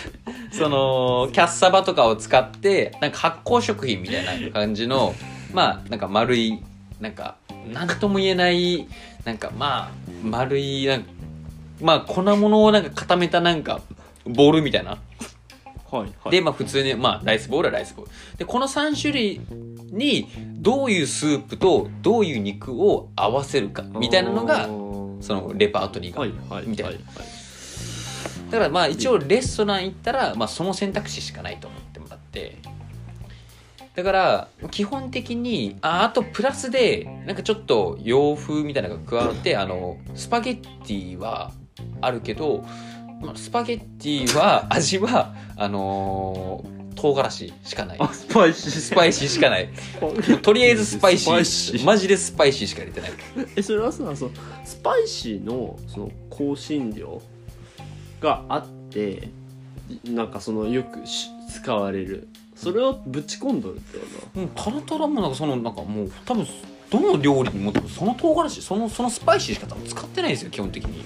そのキャッサバとかを使ってなんか発酵食品みたいな感じのまあなんか丸いなんかなんとも言えないなんかまあ丸いなんかまあ粉物をなんか固めたなんかボールみたいなはいはい。でまあ普通にまあライスボールはライスボール。でこの3種類にどういうスープとどういう肉を合わせるかみたいなのがそのレパートリーが、はいはいみたいな。はいだからまあ一応レストラン行ったら、まあ、その選択肢しかないと思ってもらって。だから基本的にああとプラスでなんかちょっと洋風みたいなのが加わってあのスパゲッティはあるけど、まあ、スパゲッティは味はあのー唐辛子しかない。あスパイシー。スパイシーしかない。*laughs* とりあえずスパイシー。シー。マジでスパイシーしか入れてない。えそれはさそのスパイシーのその香辛料があってなんかそのよくし使われる。それをぶち込んどるってこうんタラタラもなんかそのなんかもう多分どの料理にもその唐辛子そのそのスパイシーしか多分使ってないんですよ基本的に。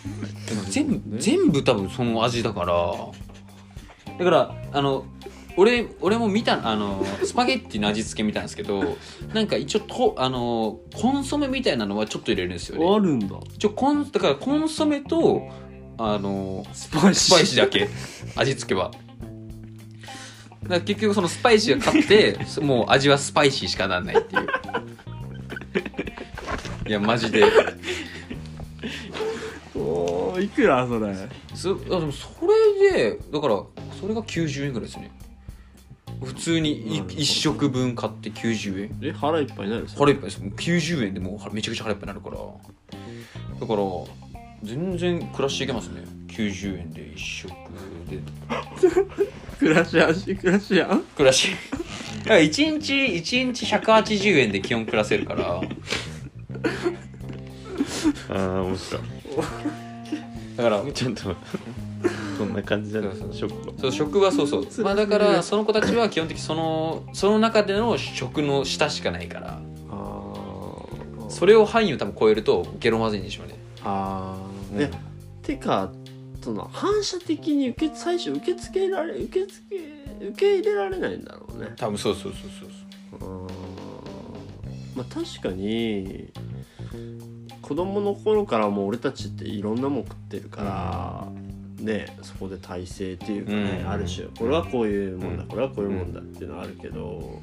*laughs* 全部、ね全部多分その味だからだからあの俺俺も見たあのスパゲッティの味付け見たんですけど *laughs* なんか一応とあのコンソメみたいなのはちょっと入れるんですよとあねるんだ。一応コンだからコンソメとあのスパイシスパイシーだけ味付けは。だから結局そのスパイシーが勝って *laughs* もう味はスパイシーしかなんないっていう。いやマジで。おーいくらそれ？そあでもそれでだからそれが90円ぐらいですね。普通にいなるほど。1食分買って90円。え腹いっぱいになるそ腹いっぱいです。もう90円でもうめちゃくちゃ腹いっぱいになるから。だから全然暮らしていけますね。90円で1食で。*laughs* 暮らしやんし暮らしやん。暮らし。だから1日1日180円で基本暮らせるから。ああ面白い。だからちょっとそんな感じだねそうそう。職場そう職はそうそう、まあ、だからその子たちは基本的にそのその中での食の下しかないから。あー。それを範囲を多分超えるとゲロまずいんでしょうね。あー。えてかその反射的に受け最初受け付けられ受け付け受け入れられないんだろうね。多分そうそうそうそうう。ー。んまあ確かに子供の頃からもう俺たちっていろんなもん食ってるからねそこで体制っていうかね、うん。ある種これはこういうもんだ、うん。これはこういうもんだっていうのはあるけど、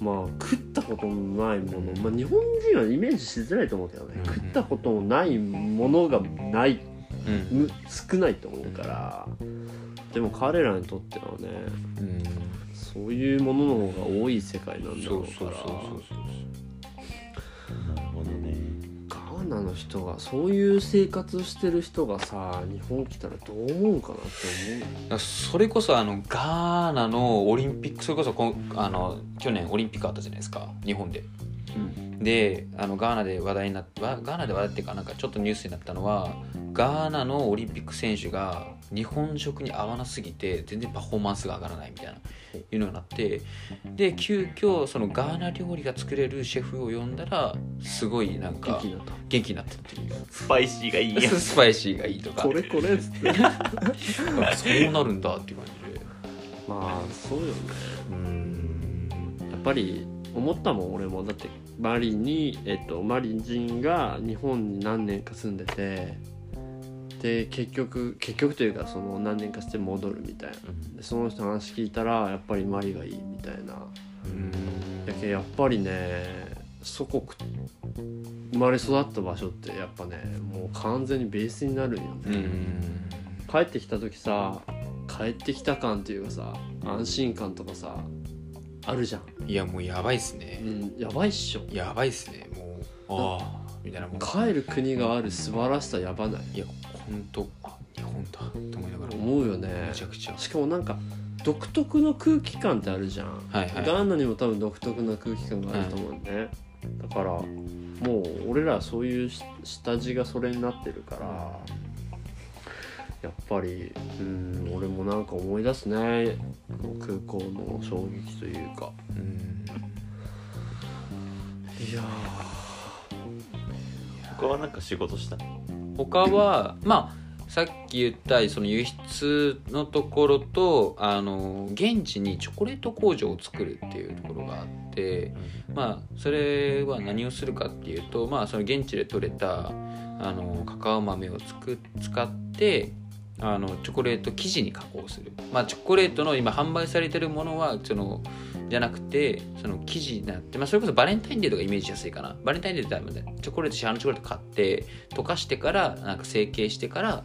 まあ食ったことのないもの、まあ、日本人はイメージしづらいと思うけどね、うん。食ったことのないものがない少ないと思うからでも彼らにとってはねうん。そういうものの方が多い世界なんだろうから。なるほどねナの人がそういう生活してる人がさ日本来たらどう思うかなってそうそれこそあのガーナのオリンピックそれこそこんあの去年オリンピックあったじゃないですか。日本で。思う、であのガーナで話題になってガーナで話題っていうかなんかちょっとニュースになったのはガーナのオリンピック選手が日本食に合わなすぎて全然パフォーマンスが上がらないみたいないうのがなってで急遽そのガーナ料理が作れるシェフを呼んだらすごいなんか元気になった。元気になったっていうスパイシーがいいや *laughs* スパイシーがいいとか。これこれっつって。そうなるんだっていう感じで。まあそうよね。うん。やっぱり思ったもん俺も。だってマリに、えっと、マリ人が日本に何年か住んでてで結局結局というかその何年かして戻るみたいな。でその人の話聞いたらやっぱりマリがいいみたいな。うん。だけどやっぱりね祖国生まれ育った場所ってやっぱねもう完全にベースになるんよね、うん。帰ってきた時さ帰ってきた感っていうかさ安心感とかさあるじゃん、いやもうやばいっすね。うん、やばいっしょ。やばいっすね。もうああみたいな帰る国がある素晴らしさやばない？いや本当あ日本だと思いながら。思うよね。めちゃくちゃ。しかもなんか独特の空気感ってあるじゃん、はいはい。ガーナにも多分独特な空気感があると思うね、だからもう俺らはそういうし下地がそれになってるからやっぱりうん俺もなんか思い出すね。あの空港の衝撃というか。うん。いや他はなんか仕事した他はまあさっき言ったその輸出のところとあの現地にチョコレート工場を作るっていうところがあってまあそれは何をするかっていうとまあその現地で採れたあのカカオ豆をつく使ってあのチョコレート生地に加工する。まあチョコレートの今販売されてるものはそのじゃなくてその生地になって、まあ、それこそバレンタインデーとかイメージしやすいかな。バレンタインデーって多分ねチョコレート市販のチョコレート買って溶かしてからなんか成形してから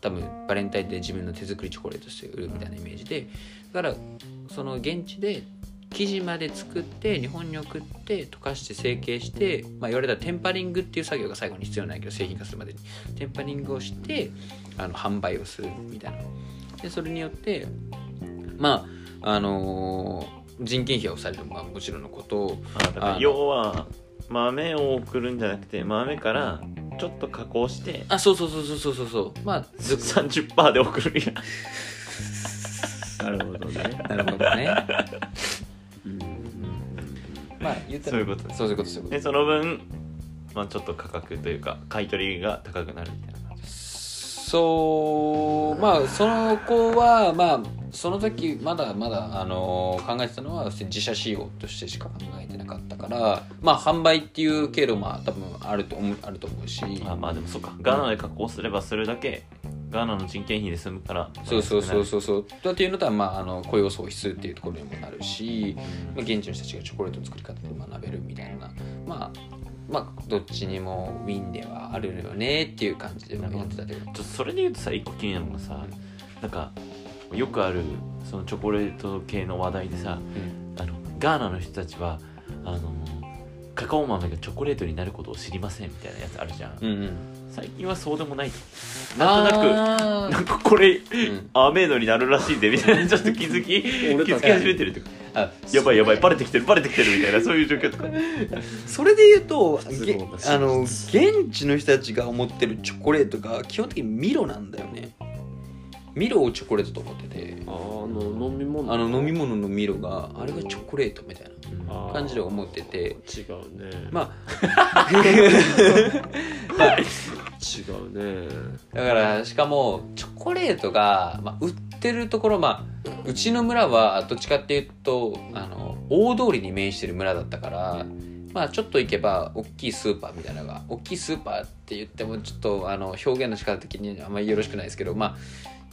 多分バレンタインデー自分の手作りチョコレートして売るみたいなイメージで。だからその現地で生地まで作って日本に送って溶かして成形して、まあ、言われたらテンパリングっていう作業が最後に必要ないけど製品化するまでに。テンパリングをしてあの販売をするみたいな。でそれによってまああのー人件費が抑えるのはもちろんのこと。あ要は豆を送るんじゃなくて豆からちょっと加工してあそうそうそうそうそうそう。そうまあず30%で送る。や *laughs* んなるほどね。なるほどね。うん。まあ言ったらそういうこと。そういうことそういうこと。でその分、まあ、ちょっと価格というか買い取りが高くなるみたいなそうまあその子はまあその時まだまだ、あの考えてたのは自社仕様としてしか考えてなかったからまあ販売っていう経路も多分あると思うあると思うし。あまあでもそうか。ガーナで加工すればするだけガーナの人件費で済むからそうそうそううそうそう。だっていうのとは、まあ、あの雇用創出っていうところにもなるし、まあ、現地の人たちがチョコレートの作り方で学べるみたいな。まあまあどっちにもウィンではあるよねっていう感じでやってたけど。ちょっとそれで言うとさ一個気になるのがさなんかよくあるそのチョコレート系の話題でさうん。あのガーナの人たちはあのカカオ豆がチョコレートになることを知りませんみたいなやつあるじゃん、うんうん。最近はそうでもないと。なんとなくあなんかこれーうん。アーメイドになるらしいでみたいな *laughs* ちょっと気づき気づき始めてるってことあやばいやばいバレてきてるバレてきてるみたいなそういう状況とか。それで言うとあの現地の人たちが思ってるチョコレートが基本的にミロなんだよねミロをチョコレートと思ってて。あの飲み物。あの飲み物のミロがあれがチョコレートみたいな感じで思ってて。違うね。まあ。*laughs* 違うね。だからしかもチョコレートが、まあ、売ってるところまあうちの村はどっちかっていうとあの大通りに面してる村だったからまあちょっと行けば大きいスーパーみたいなのが大きいスーパーって言ってもちょっとあの表現の仕方的にあんまりよろしくないですけどまあ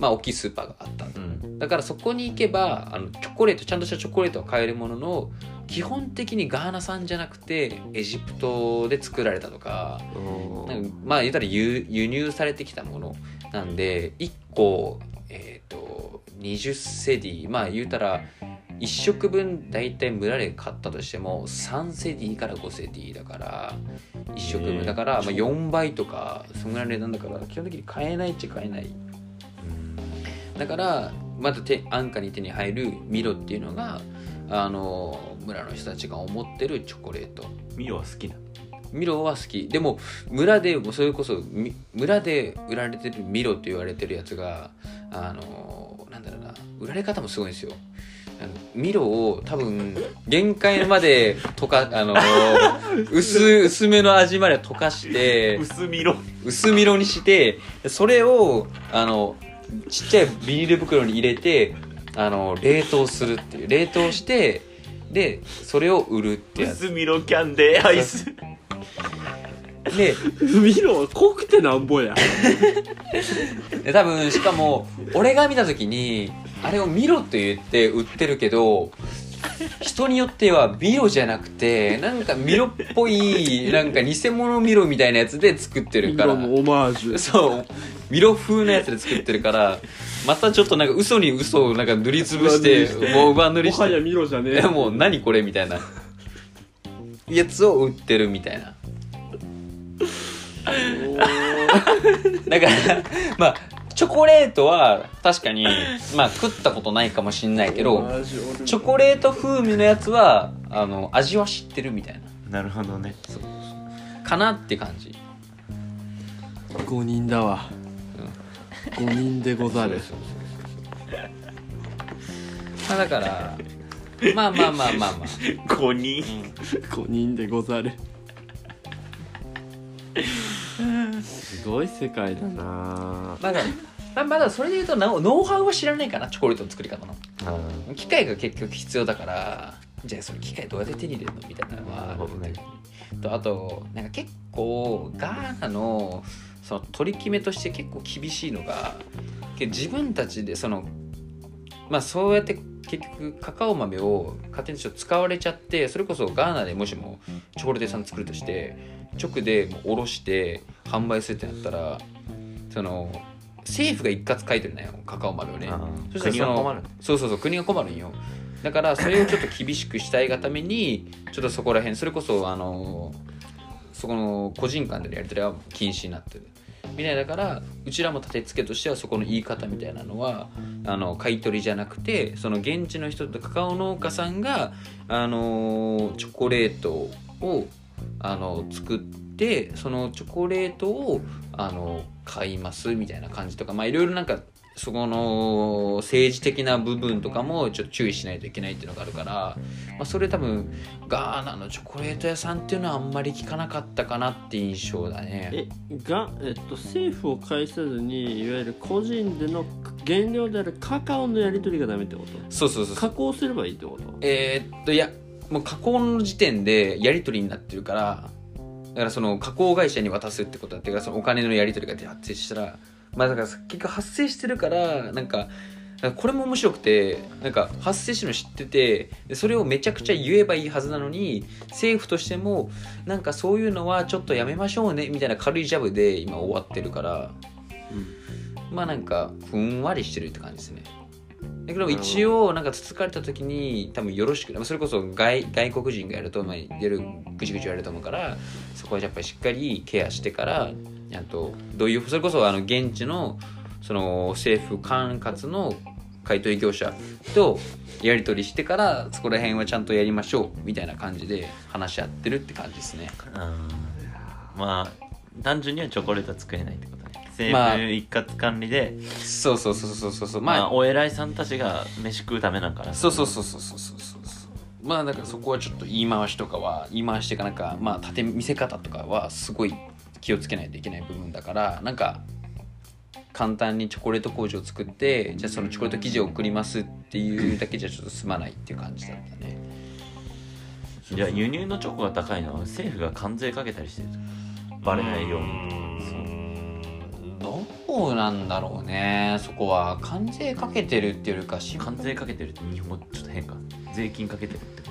まあ大きいスーパーがあったうん。だからそこに行けばあのチョコレートちゃんとしたチョコレートは買えるものの基本的にガーナ産じゃなくてエジプトで作られたとかなんかまあ言ったら輸輸入されてきたものなんで1個えっ、と20セディまあ言うたら1食分大体村で買ったとしても3セディから5セディだから1食分だから、まあ、4倍とかそんぐらいの値段だから基本的に買えないっちゃ買えないだからまず手安価に手に入るミロっていうのがあの村の人たちが思ってるチョコレート。ミロは好きなミロは好き。でも村でもうそれこそみ村で売られてるミロって言われてるやつがあのなんだろうな。売られ方もすごいんですよ。ミロを多分限界まで溶かあの *laughs* 薄薄めの味まで溶かして薄ミロ？薄ミロにしてそれをあのちっちゃいビニール袋に入れてあの冷凍するっていう。冷凍してでそれを売るってやつ。薄ミロキャンデーアイス。でミロは濃くてなんぼや。*laughs* で多分しかも俺が見た時にあれをミロって言って売ってるけど人によってはミロじゃなくてなんかミロっぽいなんか偽物ミロみたいなやつで作ってるから。色のオマージュ。そうミロ風のやつで作ってるからまたちょっとなんか嘘に嘘をなんか塗りつぶしてもう上塗りして。もはやミロじゃねいやもう何これみたいな。やつを売ってるみたいな。だからまあチョコレートは確かにまあ食ったことないかもしんないけどチョコレート風味のやつはあの味は知ってるみたいな。なるほどね。かなって感じ。5人だわ5人でござる。まあだからまあまあまあまあまあ。5人？5人でござる。すごい世界だな。まだまあまだそれで言うとノウノウハウは知らないかなチョコレートの作り方の。あ機械が結局必要だからじゃあその機械どうやって手に入れるのみたいなのはなるほどね。とあとなんか結構ガーナのその取り決めとして結構厳しいのがけ自分たちでそのまあそうやって結局カカオ豆を勝手に使われちゃってそれこそガーナでもしもチョコレート屋さん作るとして直でもうおろして販売するってなったらその政府が一括買い取りなよカカオ豆をね。あそしたらその国は困るそうそうそう国が困るんよ。だからそれをちょっと厳しくしたいがためにちょっとそこら辺それこそあのそこの個人間でのやり取りは禁止になってるみたいだからうちらも立て付けとしてはそこの言い方みたいなのはあの買い取りじゃなくてその現地の人とカカオ農家さんがあのチョコレートをあの作ってそのチョコレートをあの買いますみたいな感じとかまあいろいろなんかそこの政治的な部分とかもちょっと注意しないといけないっていうのがあるから、まあ、それ多分ガーナのチョコレート屋さんっていうのはあんまり聞かなかったかなって印象だね。えが、えっと、政府を介さずにいわゆる個人での原料であるカカオのやり取りがダメってこと？そうそうそう加工すればいいってこと？えーっといやもう加工の時点でやり取りになってるからだからその加工会社に渡すってことだってそのお金のやり取りが発生したらまあだから結局発生してるからなんかこれも面白くてなんか発生してるの知っててでそれをめちゃくちゃ言えばいいはずなのに政府としてもなんかそういうのはちょっとやめましょうねみたいな軽いジャブで今終わってるから、まあなんかふんわりしてるって感じですね。だけど一応なんかつつかれた時に多分よろしくそれこそ外外国人がやると、まあ、やるぐちぐち言われると思うからそこはやっぱりしっかりケアしてからあとどういうそれこそあの現地のその政府管轄の買い取り業者とやり取りしてからそこら辺はちゃんとやりましょうみたいな感じで話し合ってるって感じですね。うん。まあ単純にはチョコレートは作れないってことね。政まあ府一括管理で、そうそうそうそうそうそう。まあ、まあお偉いさんたちが飯食うためなんかな。そうそうそうそうそうそうそう。まあだからそこはちょっと言い回しとかは言い回しっていうかなんかまあ立て見せ方とかはすごい気をつけないといけない部分だからなんか簡単にチョコレート工場を作ってじゃあそのチョコレート生地を送りますっていうだけじゃちょっと済まないっていう感じだったね。じゃあ輸入のチョコが高いのは政府が関税かけたりしてる。バレないように。どうなんだろうねそこは。関税かけてるっていうよりかし関税かけてるって日本語ちょっと変か。税金かけてるってこと。か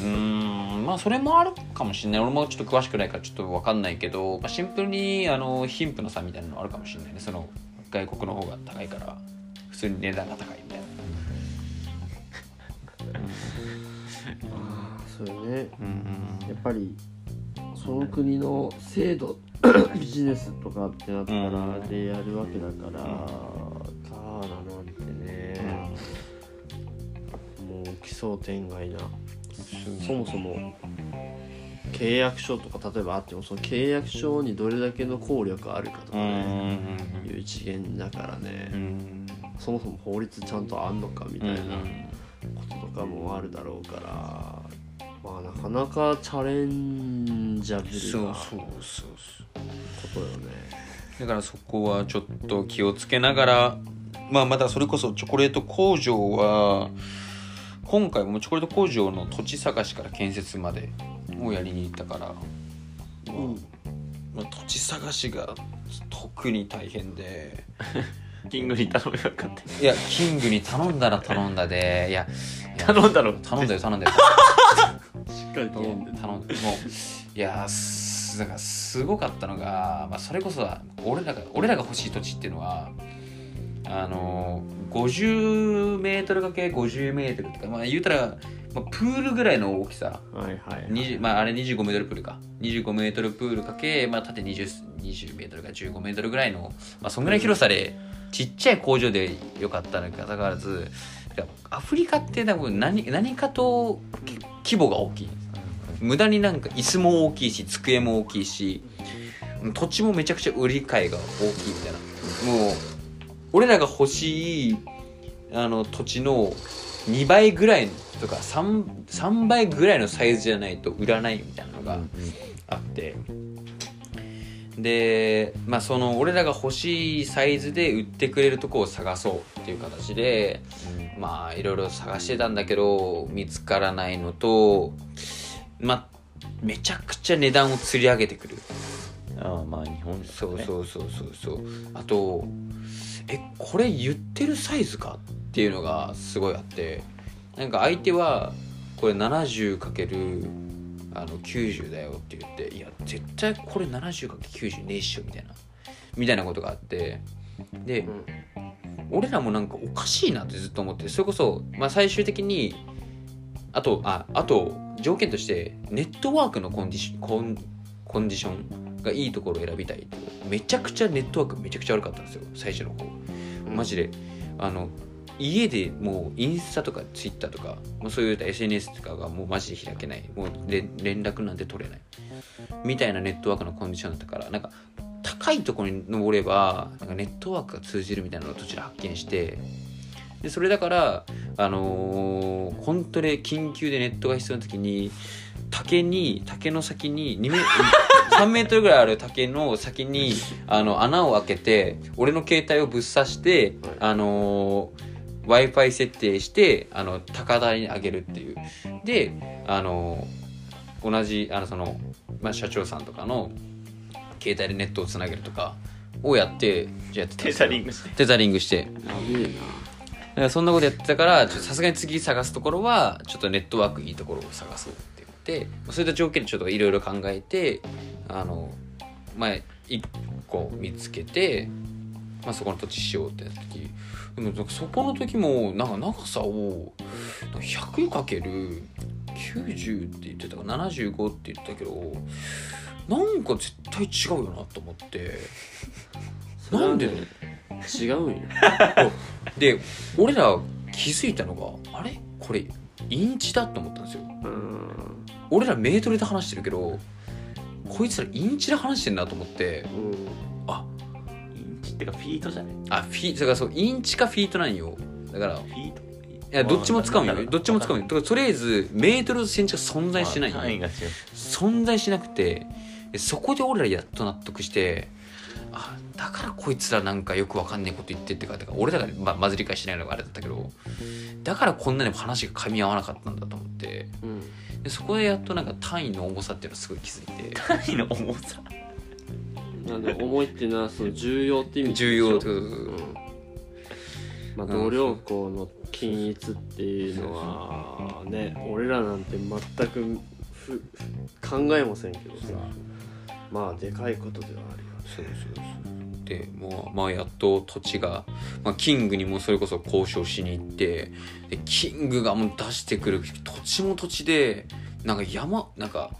うーんまあそれもあるかもしれない。俺もちょっと詳しくないからちょっと分かんないけど、まあ、シンプルにあの貧富の差みたいなのあるかもしれないね。その外国の方が高いから普通に値段が高いみたいな。それね。うんやっぱりその国の制度 *coughs* ビジネスとかってなったらでやるわけだから、ガーナなんてね、もう奇想天外なそもそも契約書とか例えばあってもその契約書にどれだけの効力あるかとかね、いう一元だからね、そもそも法律ちゃんとあんのかみたいなこととかもあるだろうから、まあなかなかチャレンジャブルなことよね。だからそこはちょっと気をつけながらまあまたそれこそチョコレート工場は今回もチョコレート工場の土地探しから建設までをやりに行ったから、まあまあ土地探しが特に大変で。*laughs* キングに頼めばよかった。いやキングに頼んだら頼んだで。いやいや頼んだろ頼んだよ頼んだよ。しっかり頼んで頼んでもういやすだからすごかったのが、まあ、それこそ俺らが俺らが欲しい土地っていうのはあの 50m×50m とか、まあ、言うたら、まあ、プールぐらいの大きさ。はいはい20まあ、あれ 25m プールか。25m プールかけ、まあ、縦 20, 20m か 15m ぐらいの、まあ、そんぐらいの広さでちっちゃい工場でよかったのにかかわらずアフリカって多分何何かと規模が大きい無駄になんか椅子も大きいし机も大きいし土地もめちゃくちゃ売り買いが大きいみたいな。もう俺らが欲しいあの土地の2倍ぐらいとか 3, 3倍ぐらいのサイズじゃないと売らないみたいなのがあって、でまあその俺らが欲しいサイズで売ってくれるとこを探そうっていう形でまあいろいろ探してたんだけど見つからないのとまあめちゃくちゃ値段を釣り上げてくる。ああまあ日本ですそうそうそうそうそう。あとえこれ言ってるサイズか？っていうのがすごいあって。なんか相手はこれ 70× あの90だよって言っていや絶対これ 70×90 ねえっしょみたいな。みたいなことがあって。で、うん。俺らもなんかおかしいなってずっと思ってそれこそ、まあ、最終的にあとああと条件としてネットワークのコンディションコンコンディションがいいところを選びたいめちゃくちゃネットワークめちゃくちゃ悪かったんですよ最初の方。マジで。あの家でもうインスタとかツイッターとかもうそういった SNS とかがもうマジで開けない。もう連連絡なんて取れない。みたいなネットワークのコンディションだったからなんか高いところに登ればなんかネットワークが通じるみたいなのを途中で発見してでそれだからあのー本当に緊急でネットが必要な時に竹に竹の先に2メ3 *laughs* メートルぐらいある竹の先にあの穴を開けて俺の携帯をぶっ刺して、はい。あの w i f i 設定してあの高台に上げるっていう。であの同じあのその、まあ、社長さんとかの携帯でネットをつなげるとかをやってじゃあやってたんテザリングして。テザリングして。そんなことやってたからさすがに次探すところはちょっとネットワークいいところを探そうってそういった条件でちょっといろいろ考えてあの前1個見つけて、まあ、そこの土地しようってやった時でもなんかそこの時もなんか長さを 100×90 って言ってたか75って言ってたけどなんか絶対違うよなと思って。なんで違うんよ。*laughs* で俺ら気づいたのがあれ？これインチだと思ったんですよ。うん俺らメートルで話してるけどこいつらインチで話してんなと思ってうん。あインチってかフィートじゃね？あフィだからそうインチかフィートなんよ。だからいフィート？やどっちも使うんまあよどっちも使うんよ。だからとりあえずメートルとセンチが存在してないんよ。存在しなくてでそこで俺らやっと納得してあだからこいつらなんかよくわかんないこと言ってってかてか俺らがままず理解しないのがあれだったけどだからこんなにも話が噛み合わなかったんだと思って。うん。でそこでやっとなんか単位の重さっていうのをすごい気づいて。単位の重さ？なんで重いっていうのはその重要って意味。でしょ重要。とうん。まあ同僚校の均一っていうのはね俺らなんて全くふ考えませんけどさ。まあでかいことではあるよそうそうそう。でもうまあやっと土地が、まあ、キングにもそれこそ交渉しに行ってでキングがもう出してくる土地も土地でなんか山なんか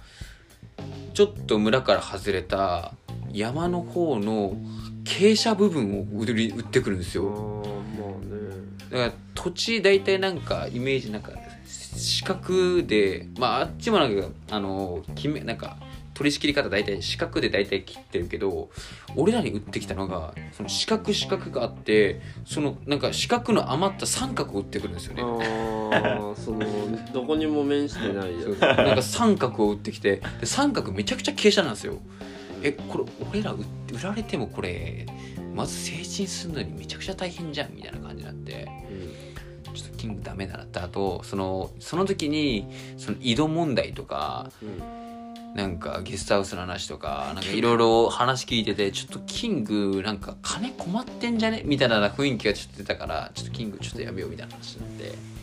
ちょっと村から外れた山の方の傾斜部分を売り売ってくるんですよ。あーまあね。だから土地大体なんかイメージなんか四角でまああっちもなんかあの決めなんか取り仕切り方大体四角で大体切ってるけど俺らに売ってきたのがその四角四角があってそのなんか四角の余った三角を売ってくるんですよね。ああ *laughs* そのどこにも面してないやなんか三角を売ってきてで三角めちゃくちゃ傾斜なんですよ。えこれ俺ら売売られてもこれまず成人するのにめちゃくちゃ大変じゃんみたいな感じになって。ちょっとキングダメだなって。あとそのその時にその井戸問題とかうんなんかゲストハウスの話とかなんかいろいろ話聞いててちょっとキングなんか金困ってんじゃね？みたいな雰囲気がちょっと出たからちょっとキングちょっとやめようみたいな話になって。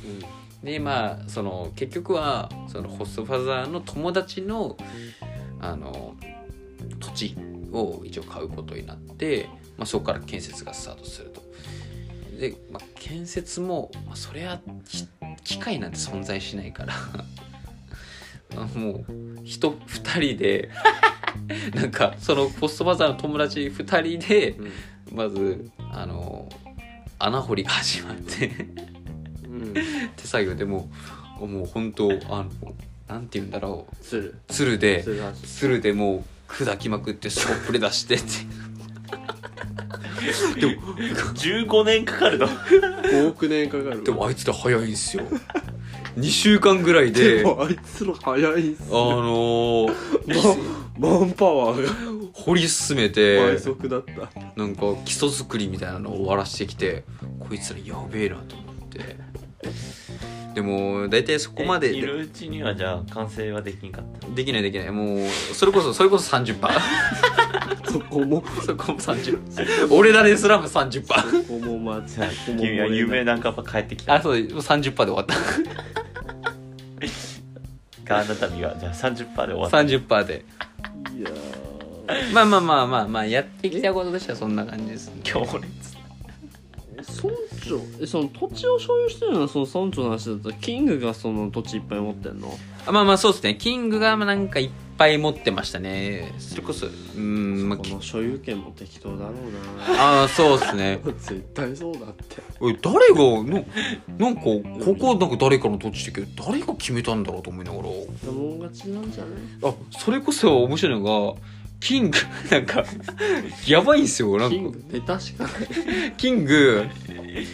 でまあその結局はそのホストファザーの友達のあの土地を一応買うことになって、まあ、そこから建設がスタートすると。で、まあ、建設も、まあ、それはき機械なんて存在しないからあもう人2人で *laughs* なんかそのポストバザーの友達2人でまずあの穴掘りが始まってうん。手作業でもうもう本当あのなんて言うんだろう。する鶴で鶴でもう砕きまくってスコップで出してって *laughs* でも15年かかるの。*laughs* 5億年かかるでもあいつら早いんすよ2週間ぐらいででもあいつら早いっすあのーママンパワーが。掘り進めて倍速だった。なんか基礎作りみたいなのを終わらしてきてこいつらやべえなと思ってでも大体そこまでえいるうちにはじゃあ完成はできんかったできないできない。もうそれこそそれこそ30%そこも？そこも30%俺らですらも30%そこもまあ君は夢仲間帰ってきたあそう30%で終わった。ガーナ旅はじゃあ30%で終わった。30%で。いやまあまあまあまあまあやってきたこととしてはそんな感じです強烈。ー村長えその土地を所有してるのはその村長の話だとキングがその土地いっぱい持ってんの？あまあまあそうですね。キングがまあなんかいっぱい持ってましたね。それこそうんまあきこの所有権も適当だろうあーそうですね。な *laughs* 絶対そうだって。おい誰がのなんかここなんか誰かの土地だけど誰が決めたんだろうと思いながら。もん勝ちなんじゃない？あそれこそ面白いのがキングなんかやばいんですよなんか。キングネタしかないキング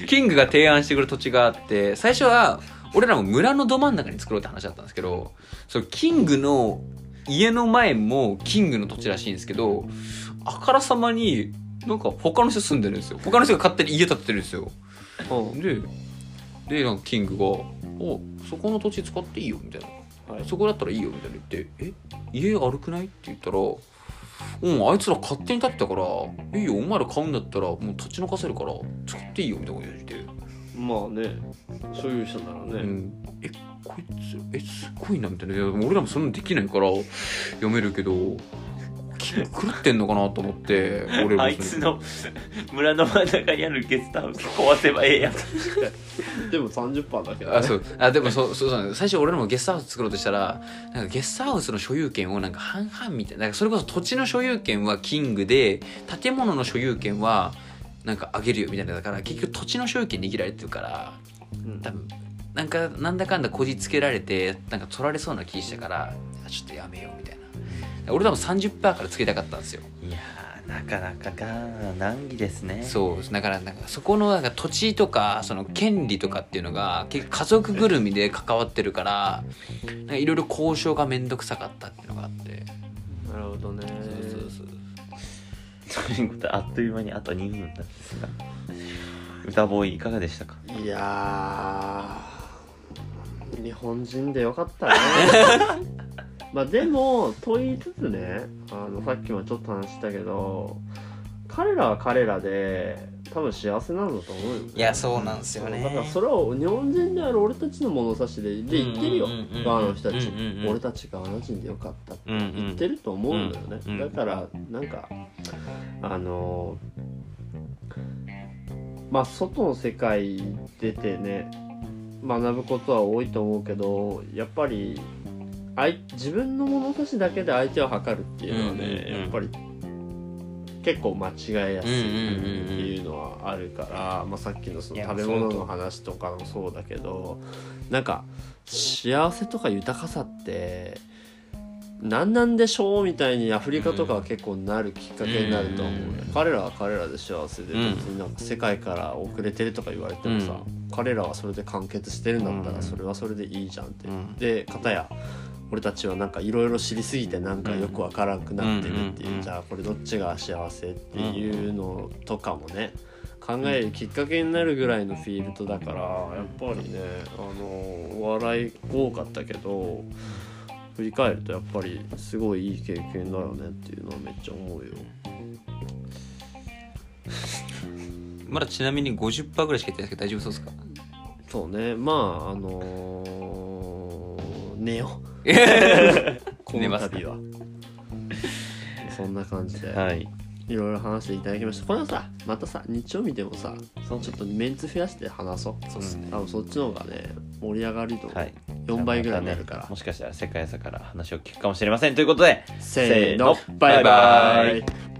キングが提案してくる土地があって最初は俺らも村のど真ん中に作ろうって話だったんですけどそのキングの家の前もキングの土地らしいんですけどあからさまになんか他の人住んでるんですよ。他の人が勝手に家建ててるんですよ。うん。ででなんかキングが「おそこの土地使っていいよ」みたいな。はい。そこだったらいいよみたいな言って「え家悪くない?」って言ったら「うんあいつら勝手に建てたからいいよお前ら買うんだったらもう立ち退かせるから使っていいよ」みたいなこと言って。まあね所有者なら「ね、うん、えこいつえすごいな」みたいな「いや俺らもそんなのできないから読めるけど狂ってんのかなと思って俺もあいつの村の真ん中にあるゲストハウス壊せばええやん。でも30%だけど、ね、あそう。あでもそうそうそう最初俺らもゲストハウス作ろうとしたらなんかゲストハウスの所有権をなんか半々みたいななんかそれこそ土地の所有権はキングで建物の所有権はなんかあげるよみたいなだから結局土地の所有権握られてるからうん。多分なんかなんだかんだこじつけられてなんか取られそうな気したからあちょっとやめよう俺多分30%からつけたかったんですよ。いやーなかなかガーナ難儀ですね。そうだからなんかそこのなんか土地とかその権利とかっていうのが結構家族ぐるみで関わってるからなんかいろいろ交渉が面倒くさかったっていうのがあって。なるほどね。そうそうそう。ということであっという間にあと2分なんですが歌ボーイいかがでしたか？いやー日本人でよかったね *laughs* まあでもと言いつつねあのさっきもちょっと話したけど彼らは彼らで多分幸せなんだと思うよいやそうなんですよね。だからそれを日本人である俺たちの物差しでで言ってるようんうん。うんうんガーナの人たち。うんうんうん。俺たちガーナ人でよかったって。言ってると思うんだよね、うんうん。だからなんかあのまあ外の世界出てね学ぶことは多いと思うけどやっぱりあい自分の物差しだけで相手を測るっていうのはね、うんうんうん。やっぱり結構間違えやすいっていうのはあるから、まあ、さっきのその食べ物の話とかもそうだけどなんか幸せとか豊かさって何なんでしょうみたいにアフリカとかは結構なるきっかけになると思う、うん。彼らは彼らで幸せで別うんになんか世界から遅れてるとか言われてもさ、彼らはそれで完結してるんだったうん。らそれはそれでいいじゃんって、うん。で片や俺たちはなんかいろいろ知りすぎてなんかよくわからなくなってるっていう、うんじゃあこれどっちが幸せっていうのとかもね考えるきっかけになるぐらいのフィールドだからやっぱりねあの笑い多かったけど振り返るとやっぱりすごいいい経験だよねっていうのはめっちゃ思うよ。まだちなみに50%ぐらいしか言ってないですけど大丈夫そうですか？そうね。まああのー寝よう。*laughs* この寝ますか？度はそんな感じで、はいいろいろ話していただきました。これはさまたさ日曜日でもさちょっとメンツ増やして話そう。そうっすね。多分そっちの方がね盛り上がり度はい。4倍ぐらいになるから、もしかしたら世界朝から話を聞くかもしれません。ということでせーの。バイバイ